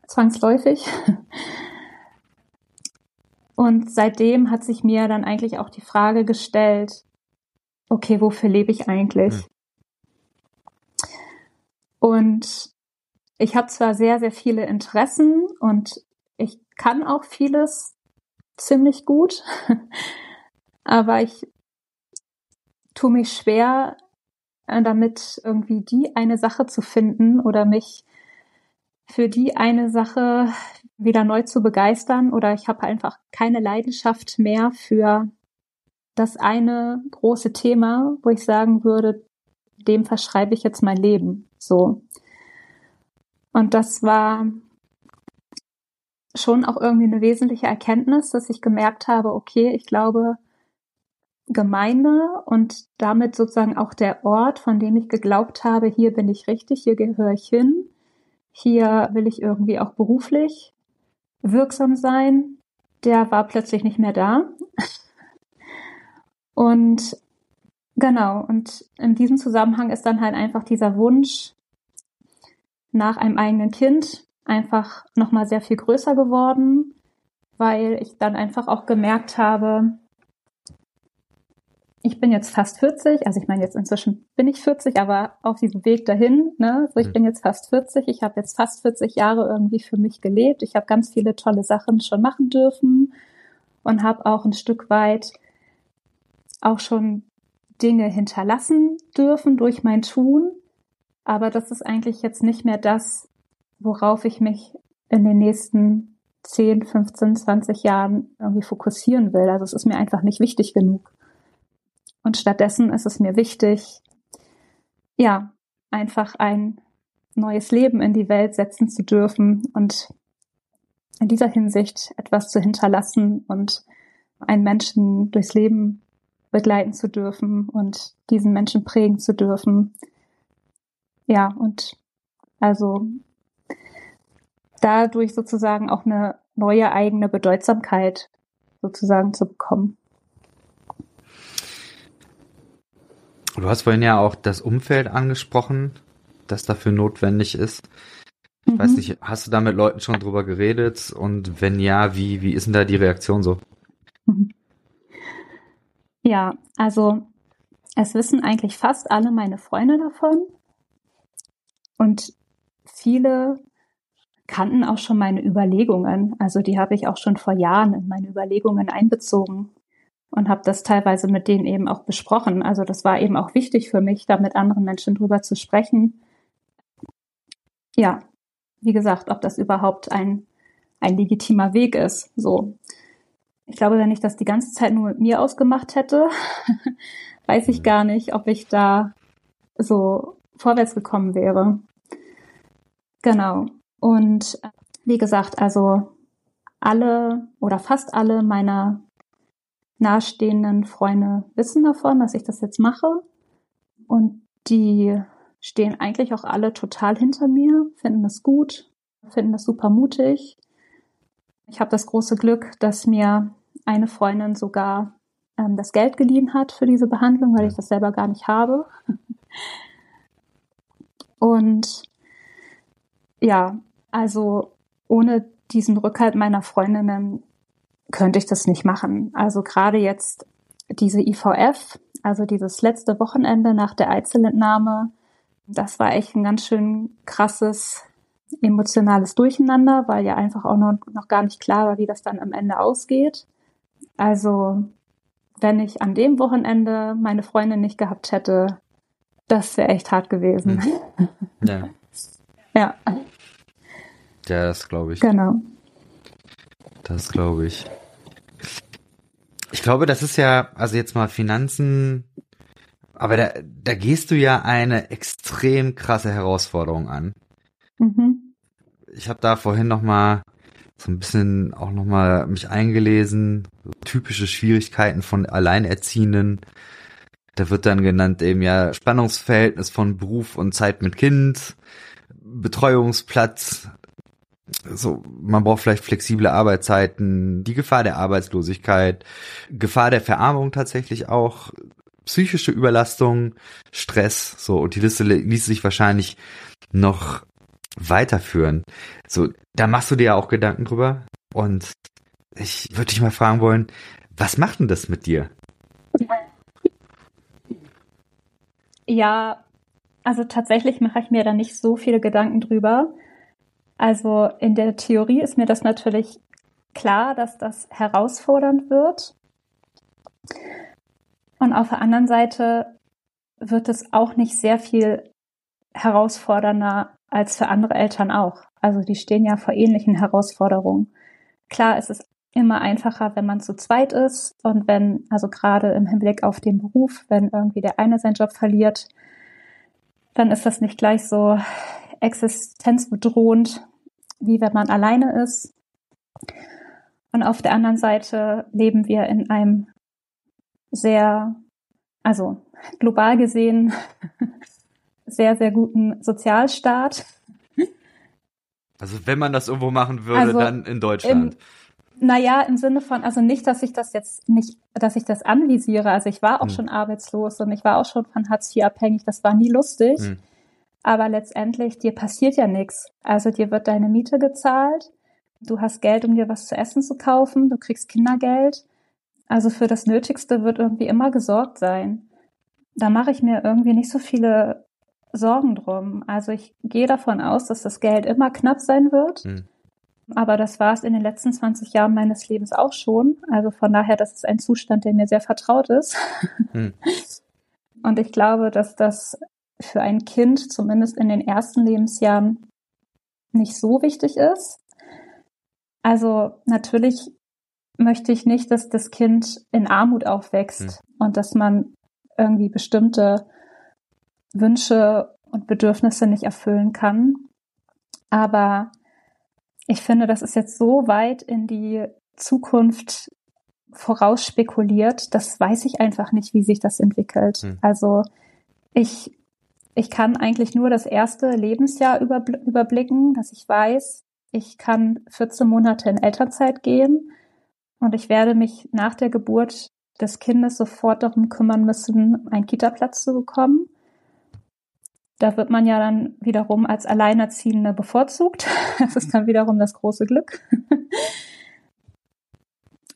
zwangsläufig. *laughs* Und seitdem hat sich mir dann eigentlich auch die Frage gestellt, okay, wofür lebe ich eigentlich? Mhm. Und ich habe zwar sehr, sehr viele Interessen und ich kann auch vieles ziemlich gut, *laughs* aber ich tue mich schwer, äh, damit irgendwie die eine Sache zu finden oder mich für die eine Sache wieder neu zu begeistern oder ich habe einfach keine Leidenschaft mehr für das eine große Thema, wo ich sagen würde, dem verschreibe ich jetzt mein Leben. So. Und das war schon auch irgendwie eine wesentliche Erkenntnis, dass ich gemerkt habe, okay, ich glaube, Gemeinde und damit sozusagen auch der Ort, von dem ich geglaubt habe, hier bin ich richtig, hier gehöre ich hin, hier will ich irgendwie auch beruflich wirksam sein, der war plötzlich nicht mehr da. *laughs* Und genau, und in diesem Zusammenhang ist dann halt einfach dieser Wunsch nach einem eigenen Kind einfach nochmal sehr viel größer geworden, weil ich dann einfach auch gemerkt habe, ich bin jetzt fast 40, also ich meine, jetzt inzwischen bin ich 40, aber auf diesem Weg dahin, ne, so ich mhm. bin jetzt fast 40, ich habe jetzt fast 40 Jahre irgendwie für mich gelebt, ich habe ganz viele tolle Sachen schon machen dürfen und habe auch ein Stück weit auch schon Dinge hinterlassen dürfen durch mein Tun, aber das ist eigentlich jetzt nicht mehr das, worauf ich mich in den nächsten 10, 15, 20 Jahren irgendwie fokussieren will. Also es ist mir einfach nicht wichtig genug. Und stattdessen ist es mir wichtig, ja, einfach ein neues Leben in die Welt setzen zu dürfen und in dieser Hinsicht etwas zu hinterlassen und einen Menschen durchs Leben begleiten zu dürfen und diesen Menschen prägen zu dürfen. Ja, und also dadurch sozusagen auch eine neue eigene Bedeutsamkeit sozusagen zu bekommen. Du hast vorhin ja auch das Umfeld angesprochen, das dafür notwendig ist. Ich mhm. weiß nicht, hast du da mit Leuten schon drüber geredet? Und wenn ja, wie, wie ist denn da die Reaktion so? Mhm. Ja, also es wissen eigentlich fast alle meine Freunde davon. Und viele kannten auch schon meine Überlegungen. Also die habe ich auch schon vor Jahren in meine Überlegungen einbezogen und habe das teilweise mit denen eben auch besprochen. Also das war eben auch wichtig für mich, da mit anderen Menschen drüber zu sprechen. Ja, wie gesagt, ob das überhaupt ein, ein legitimer Weg ist. So. Ich glaube, wenn ich das die ganze Zeit nur mit mir ausgemacht hätte, *laughs* weiß ich gar nicht, ob ich da so vorwärts gekommen wäre. Genau. Und äh, wie gesagt, also alle oder fast alle meiner nahestehenden Freunde wissen davon, dass ich das jetzt mache. Und die stehen eigentlich auch alle total hinter mir, finden das gut, finden das super mutig. Ich habe das große Glück, dass mir eine Freundin sogar ähm, das Geld geliehen hat für diese Behandlung, weil ich das selber gar nicht habe. *laughs* Und ja, also ohne diesen Rückhalt meiner Freundinnen könnte ich das nicht machen. Also gerade jetzt diese IVF, also dieses letzte Wochenende nach der Einzelentnahme, das war echt ein ganz schön krasses emotionales Durcheinander, weil ja einfach auch noch, noch gar nicht klar war, wie das dann am Ende ausgeht. Also wenn ich an dem Wochenende meine Freundin nicht gehabt hätte, das wäre echt hart gewesen. Hm. *laughs* Ja. ja. Ja, das glaube ich. Genau. Das glaube ich. Ich glaube, das ist ja, also jetzt mal Finanzen, aber da, da gehst du ja eine extrem krasse Herausforderung an. Mhm. Ich habe da vorhin noch mal so ein bisschen auch noch mal mich eingelesen, so typische Schwierigkeiten von Alleinerziehenden. Da wird dann genannt eben ja Spannungsverhältnis von Beruf und Zeit mit Kind, Betreuungsplatz, so, man braucht vielleicht flexible Arbeitszeiten, die Gefahr der Arbeitslosigkeit, Gefahr der Verarmung tatsächlich auch, psychische Überlastung, Stress, so, und die Liste ließ sich wahrscheinlich noch weiterführen. So, da machst du dir ja auch Gedanken drüber. Und ich würde dich mal fragen wollen, was macht denn das mit dir? Ja, also tatsächlich mache ich mir da nicht so viele Gedanken drüber. Also in der Theorie ist mir das natürlich klar, dass das herausfordernd wird. Und auf der anderen Seite wird es auch nicht sehr viel herausfordernder als für andere Eltern auch. Also die stehen ja vor ähnlichen Herausforderungen. Klar, es ist immer einfacher, wenn man zu zweit ist und wenn, also gerade im Hinblick auf den Beruf, wenn irgendwie der eine seinen Job verliert, dann ist das nicht gleich so existenzbedrohend, wie wenn man alleine ist. Und auf der anderen Seite leben wir in einem sehr, also global gesehen, *laughs* sehr, sehr guten Sozialstaat. Also wenn man das irgendwo machen würde, also dann in Deutschland. Im, naja, im Sinne von, also nicht, dass ich das jetzt nicht, dass ich das anvisiere. Also ich war auch hm. schon arbeitslos und ich war auch schon von Hartz IV abhängig. Das war nie lustig. Hm aber letztendlich dir passiert ja nichts. Also dir wird deine Miete gezahlt, du hast Geld, um dir was zu essen zu kaufen, du kriegst Kindergeld. Also für das Nötigste wird irgendwie immer gesorgt sein. Da mache ich mir irgendwie nicht so viele Sorgen drum. Also ich gehe davon aus, dass das Geld immer knapp sein wird. Hm. Aber das war es in den letzten 20 Jahren meines Lebens auch schon. Also von daher, das ist ein Zustand, der mir sehr vertraut ist. Hm. *laughs* Und ich glaube, dass das für ein Kind zumindest in den ersten Lebensjahren nicht so wichtig ist. Also natürlich möchte ich nicht, dass das Kind in Armut aufwächst mhm. und dass man irgendwie bestimmte Wünsche und Bedürfnisse nicht erfüllen kann. Aber ich finde, das ist jetzt so weit in die Zukunft vorausspekuliert, das weiß ich einfach nicht, wie sich das entwickelt. Hm. Also ich, ich kann eigentlich nur das erste Lebensjahr überblicken, dass ich weiß, ich kann 14 Monate in Elternzeit gehen und ich werde mich nach der Geburt des Kindes sofort darum kümmern müssen, einen Kita-Platz zu bekommen. Da wird man ja dann wiederum als Alleinerziehende bevorzugt. *laughs* Das ist dann wiederum das große Glück.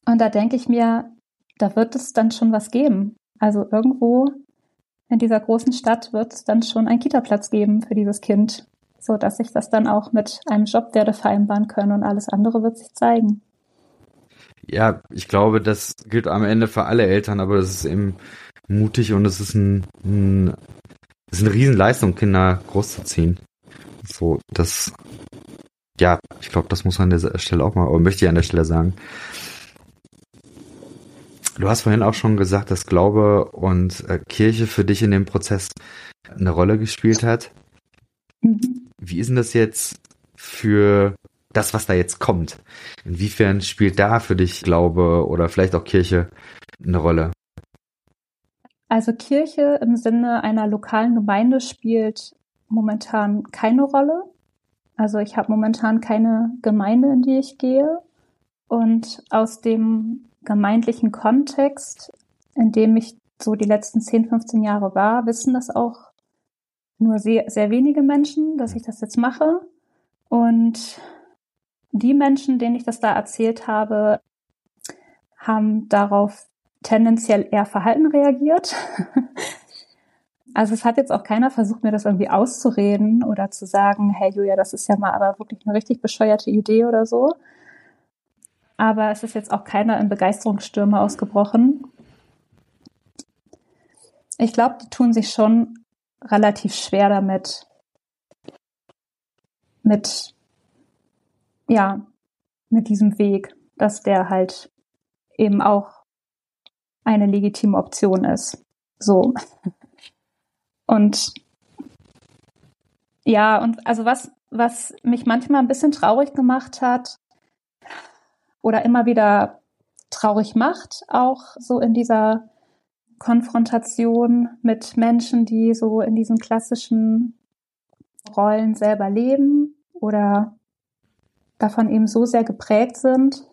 Und da denke ich mir, da wird es dann schon was geben. Also irgendwo in dieser großen Stadt wird es dann schon einen Kita-Platz geben für dieses Kind, so dass ich das dann auch mit einem Job werde vereinbaren können und alles andere wird sich zeigen. Ja, ich glaube, das gilt am Ende für alle Eltern, aber das ist eben mutig und es ist ein, ein es ist eine Riesenleistung, Kinder großzuziehen. So, das, ja, ich glaube, das muss man an der Stelle auch mal, oder möchte ich an der Stelle sagen. Du hast vorhin auch schon gesagt, dass Glaube und äh, Kirche für dich in dem Prozess eine Rolle gespielt hat. Mhm. Wie ist denn das jetzt für das, was da jetzt kommt? Inwiefern spielt da für dich Glaube oder vielleicht auch Kirche eine Rolle? Also Kirche im Sinne einer lokalen Gemeinde spielt momentan keine Rolle. Also ich habe momentan keine Gemeinde, in die ich gehe. Und aus dem gemeindlichen Kontext, in dem ich so die letzten 10, 15 Jahre war, wissen das auch nur sehr, sehr wenige Menschen, dass ich das jetzt mache. Und die Menschen, denen ich das da erzählt habe, haben darauf tendenziell eher verhalten reagiert. *laughs* Also es hat jetzt auch keiner versucht, mir das irgendwie auszureden oder zu sagen, hey Julia, das ist ja mal aber wirklich eine richtig bescheuerte Idee oder so. Aber es ist jetzt auch keiner in Begeisterungsstürme ausgebrochen. Ich glaube, die tun sich schon relativ schwer damit, mit, ja, mit diesem Weg, dass der halt eben auch eine legitime Option ist. So. Und ja, und also was, was mich manchmal ein bisschen traurig gemacht hat oder immer wieder traurig macht, auch so in dieser Konfrontation mit Menschen, die so in diesen klassischen Rollen selber leben oder davon eben so sehr geprägt sind,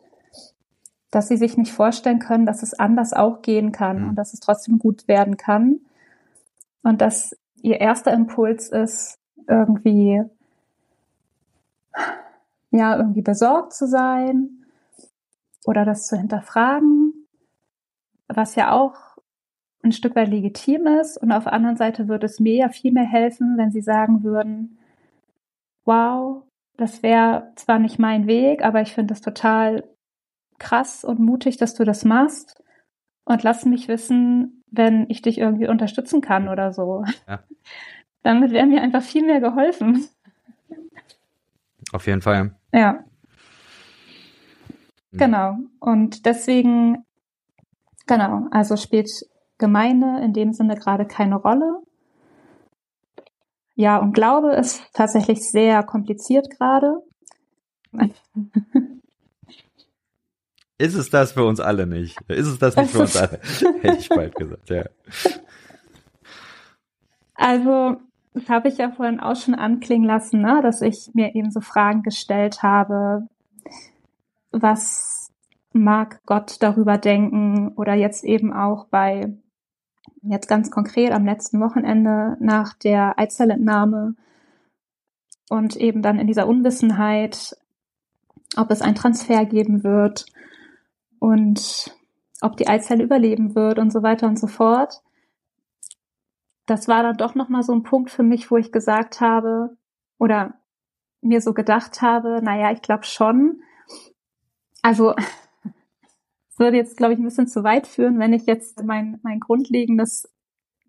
dass sie sich nicht vorstellen können, dass es anders auch gehen kann mhm. und dass es trotzdem gut werden kann. Und dass ihr erster Impuls ist, irgendwie, ja, irgendwie besorgt zu sein oder das zu hinterfragen, was ja auch ein Stück weit legitim ist. Und auf der anderen Seite würde es mir ja viel mehr helfen, wenn sie sagen würden, wow, das wäre zwar nicht mein Weg, aber ich finde es total krass und mutig, dass du das machst. Und lass mich wissen, wenn ich dich irgendwie unterstützen kann oder so. Ja. *laughs* Damit wäre mir einfach viel mehr geholfen. Auf jeden Fall. Ja. Hm. Genau. Und deswegen, genau, also spielt Gemeinde in dem Sinne gerade keine Rolle. Ja, und Glaube ist tatsächlich sehr kompliziert gerade. *laughs* Ist es das für uns alle nicht? Ist es das nicht für uns *laughs* alle? *laughs* Hätte ich bald gesagt, ja. Also, das habe ich ja vorhin auch schon anklingen lassen, ne? dass ich mir eben so Fragen gestellt habe. Was mag Gott darüber denken? Oder jetzt eben auch bei, jetzt ganz konkret am letzten Wochenende nach der Eizellentnahme und eben dann in dieser Unwissenheit, ob es einen Transfer geben wird und ob die Eizelle überleben wird und so weiter und so fort. Das war dann doch nochmal so ein Punkt für mich, wo ich gesagt habe oder mir so gedacht habe, naja, ich glaube schon. Also *laughs* es würde jetzt, glaube ich, ein bisschen zu weit führen, wenn ich jetzt mein, mein grundlegendes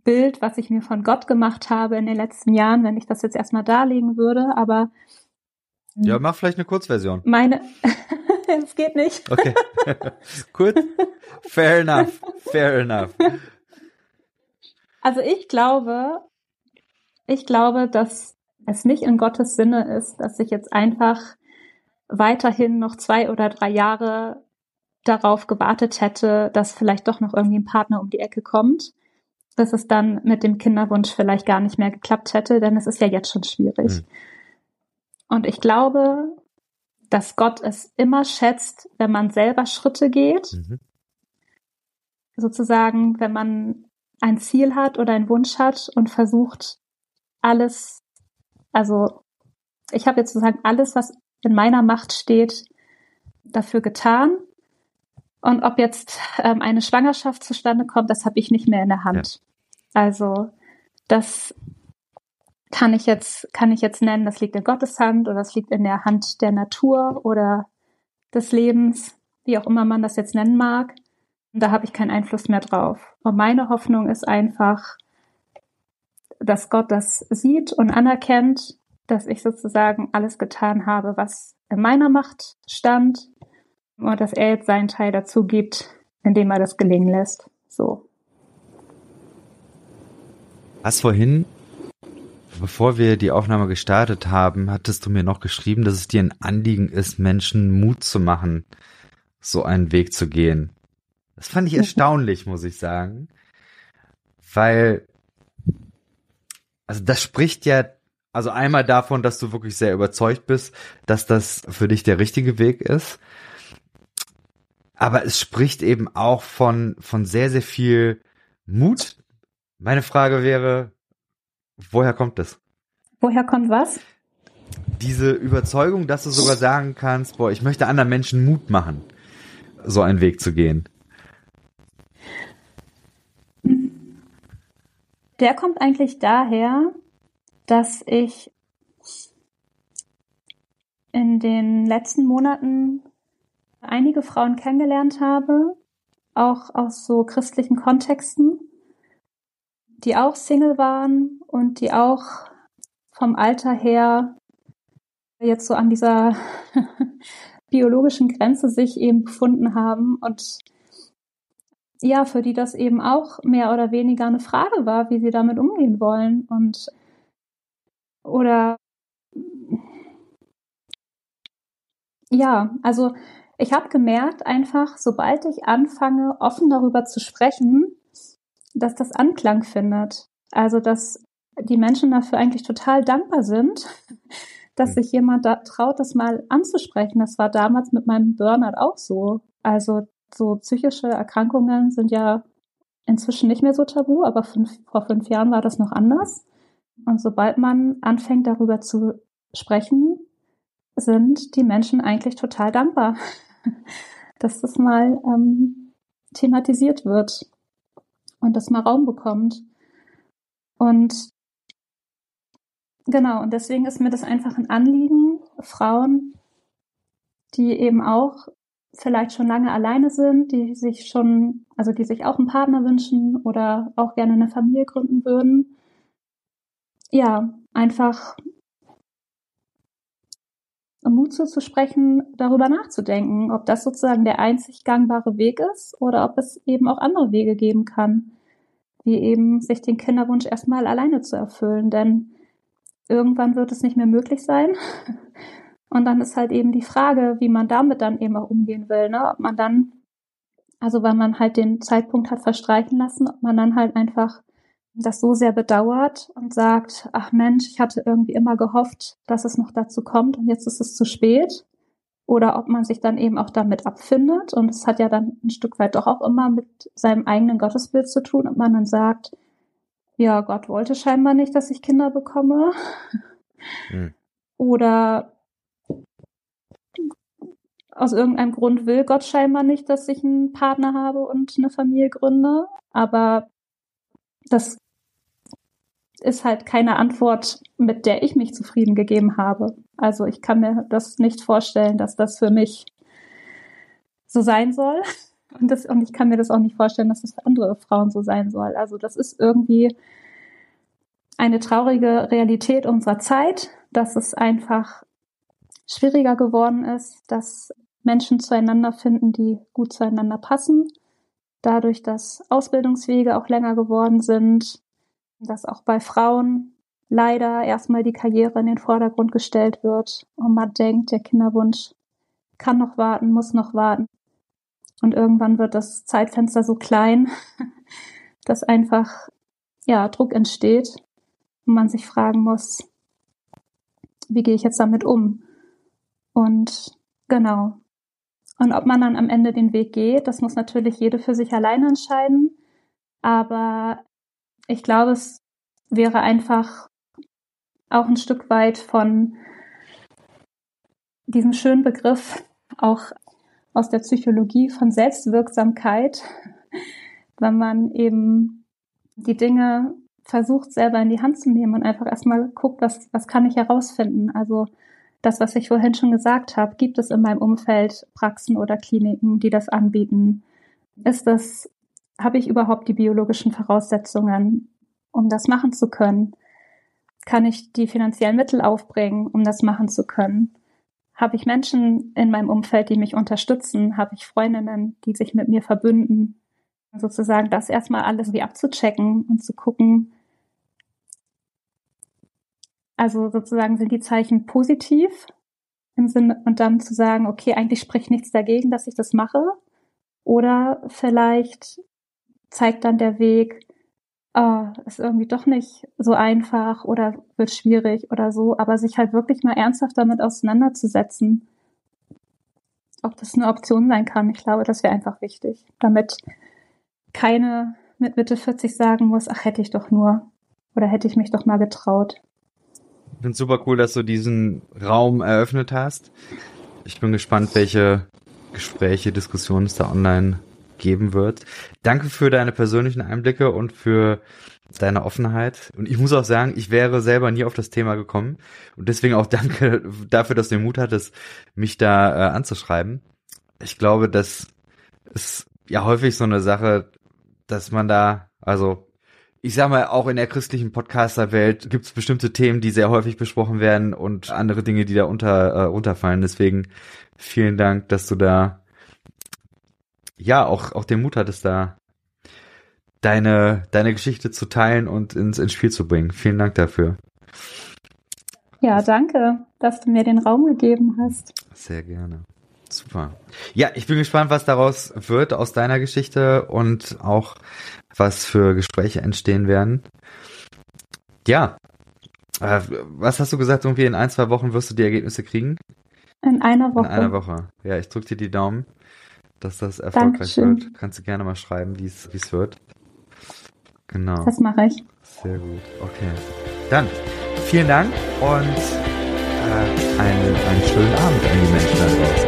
Bild, was ich mir von Gott gemacht habe in den letzten Jahren, wenn ich das jetzt erstmal darlegen würde, aber ja, mach vielleicht eine Kurzversion. Meine, *laughs* es geht nicht. Okay. *laughs* Gut. Fair enough. Fair enough. Also ich glaube, ich glaube, dass es nicht in Gottes Sinne ist, dass ich jetzt einfach weiterhin noch zwei oder drei Jahre darauf gewartet hätte, dass vielleicht doch noch irgendwie ein Partner um die Ecke kommt, dass es dann mit dem Kinderwunsch vielleicht gar nicht mehr geklappt hätte, denn es ist ja jetzt schon schwierig. Mhm. Und ich glaube, dass Gott es immer schätzt, wenn man selber Schritte geht. Mhm. Sozusagen, wenn man ein Ziel hat oder einen Wunsch hat und versucht, alles, also ich habe jetzt sozusagen alles, was in meiner Macht steht, dafür getan. Und ob jetzt ähm, eine Schwangerschaft zustande kommt, das habe ich nicht mehr in der Hand. Ja. Also das kann ich jetzt, kann ich jetzt nennen, das liegt in Gottes Hand oder das liegt in der Hand der Natur oder des Lebens, wie auch immer man das jetzt nennen mag. Und da habe ich keinen Einfluss mehr drauf. Und meine Hoffnung ist einfach, dass Gott das sieht und anerkennt, dass ich sozusagen alles getan habe, was in meiner Macht stand und dass er jetzt seinen Teil dazu gibt, indem er das gelingen lässt. So. Was vorhin Bevor wir die Aufnahme gestartet haben, hattest du mir noch geschrieben, dass es dir ein Anliegen ist, Menschen Mut zu machen, so einen Weg zu gehen. Das fand ich *laughs* erstaunlich, muss ich sagen. Weil, also das spricht ja, also einmal davon, dass du wirklich sehr überzeugt bist, dass das für dich der richtige Weg ist. Aber es spricht eben auch von, von sehr, sehr viel Mut. Meine Frage wäre, Woher kommt das? Woher kommt was? Diese Überzeugung, dass du sogar sagen kannst, boah, ich möchte anderen Menschen Mut machen, so einen Weg zu gehen. Der kommt eigentlich daher, dass ich in den letzten Monaten einige Frauen kennengelernt habe, auch aus so christlichen Kontexten, die auch Single waren und die auch vom Alter her jetzt so an dieser *laughs* biologischen Grenze sich eben befunden haben und ja, für die das eben auch mehr oder weniger eine Frage war, wie sie damit umgehen wollen. Und oder ja, also ich habe gemerkt einfach, sobald ich anfange, offen darüber zu sprechen, dass das Anklang findet. Also, dass die Menschen dafür eigentlich total dankbar sind, *laughs* dass sich jemand da traut, das mal anzusprechen. Das war damals mit meinem Burnout auch so. Also, so psychische Erkrankungen sind ja inzwischen nicht mehr so tabu, aber fünf, vor fünf Jahren war das noch anders. Und sobald man anfängt, darüber zu sprechen, sind die Menschen eigentlich total dankbar, *laughs* dass das mal ähm, thematisiert wird und das mal Raum bekommt. Und genau, und deswegen ist mir das einfach ein Anliegen, Frauen, die eben auch vielleicht schon lange alleine sind, die sich schon, also die sich auch einen Partner wünschen oder auch gerne eine Familie gründen würden, ja, einfach Mut zuzusprechen, darüber nachzudenken, ob das sozusagen der einzig gangbare Weg ist oder ob es eben auch andere Wege geben kann, wie eben sich den Kinderwunsch erstmal alleine zu erfüllen, denn irgendwann wird es nicht mehr möglich sein. *laughs* Und dann ist halt eben die Frage, wie man damit dann eben auch umgehen will, ne? Ob man dann, also weil man halt den Zeitpunkt hat verstreichen lassen, ob man dann halt einfach das so sehr bedauert und sagt, ach Mensch, ich hatte irgendwie immer gehofft, dass es noch dazu kommt und jetzt ist es zu spät. Oder ob man sich dann eben auch damit abfindet. Und es hat ja dann ein Stück weit doch auch immer mit seinem eigenen Gottesbild zu tun. Und man dann sagt, ja, Gott wollte scheinbar nicht, dass ich Kinder bekomme. Hm. Oder aus irgendeinem Grund will Gott scheinbar nicht, dass ich einen Partner habe und eine Familie gründe. Aber das ist halt keine Antwort, mit der ich mich zufrieden gegeben habe. Also ich kann mir das nicht vorstellen, dass das für mich so sein soll. *laughs* Und, das, und ich kann mir das auch nicht vorstellen, dass das für andere Frauen so sein soll. Also das ist irgendwie eine traurige Realität unserer Zeit, dass es einfach schwieriger geworden ist, dass Menschen zueinander finden, die gut zueinander passen. Dadurch, dass Ausbildungswege auch länger geworden sind, dass auch bei Frauen leider erstmal die Karriere in den Vordergrund gestellt wird und man denkt, der Kinderwunsch kann noch warten, muss noch warten. Und irgendwann wird das Zeitfenster so klein, *laughs* dass einfach ja Druck entsteht und man sich fragen muss, wie gehe ich jetzt damit um? Und genau. Und ob man dann am Ende den Weg geht, das muss natürlich jede für sich alleine entscheiden. Aber ich glaube, es wäre einfach auch ein Stück weit von diesem schönen Begriff auch aus der Psychologie von Selbstwirksamkeit, wenn man eben die Dinge versucht selber in die Hand zu nehmen und einfach erstmal guckt, was, was kann ich herausfinden. Also das, was ich vorhin schon gesagt habe, gibt es in meinem Umfeld Praxen oder Kliniken, die das anbieten? Ist das, habe ich überhaupt die biologischen Voraussetzungen, um das machen zu können? Kann ich die finanziellen Mittel aufbringen, um das machen zu können? Habe ich Menschen in meinem Umfeld, die mich unterstützen? Habe ich Freundinnen, die sich mit mir verbünden? Sozusagen das erstmal alles wie abzuchecken und zu gucken, also sozusagen sind die Zeichen positiv im Sinne und dann zu sagen, okay, eigentlich spricht nichts dagegen, dass ich das mache. Oder vielleicht zeigt dann der Weg, oh, ist irgendwie doch nicht so einfach oder wird schwierig oder so, aber sich halt wirklich mal ernsthaft damit auseinanderzusetzen, ob das eine Option sein kann. Ich glaube, das wäre einfach wichtig, damit keine mit Mitte 40 sagen muss, ach, hätte ich doch nur oder hätte ich mich doch mal getraut. Ich finde super cool, dass du diesen Raum eröffnet hast. Ich bin gespannt, welche Gespräche, Diskussionen es da online geben wird. Danke für deine persönlichen Einblicke und für deine Offenheit. Und ich muss auch sagen, ich wäre selber nie auf das Thema gekommen. Und deswegen auch *laughs* danke dafür, dass du den Mut hattest, mich da äh, anzuschreiben. Ich glaube, das ist ja häufig so eine Sache, dass man da, also ich sag mal, auch in der christlichen Podcaster-Welt gibt es bestimmte Themen, die sehr häufig besprochen werden und andere Dinge, die da unter, äh, unterfallen. Deswegen vielen Dank, dass du da ja auch, auch den Mut hattest, da deine, deine Geschichte zu teilen und ins, ins Spiel zu bringen. Vielen Dank dafür. Ja, danke, dass du mir den Raum gegeben hast. Sehr gerne. Super. Ja, ich bin gespannt, was daraus wird aus deiner Geschichte und auch was für Gespräche entstehen werden. Ja. Äh, was hast du gesagt? Irgendwie in ein, zwei Wochen wirst du die Ergebnisse kriegen? In einer Woche. In einer Woche. Ja, ich drücke dir die Daumen, dass das erfolgreich Dankeschön. wird. Kannst du gerne mal schreiben, wie es wird. Genau. Das mache ich. Sehr gut. Okay. Dann vielen Dank und äh, einen, einen schönen Abend an die Menschen da draußen.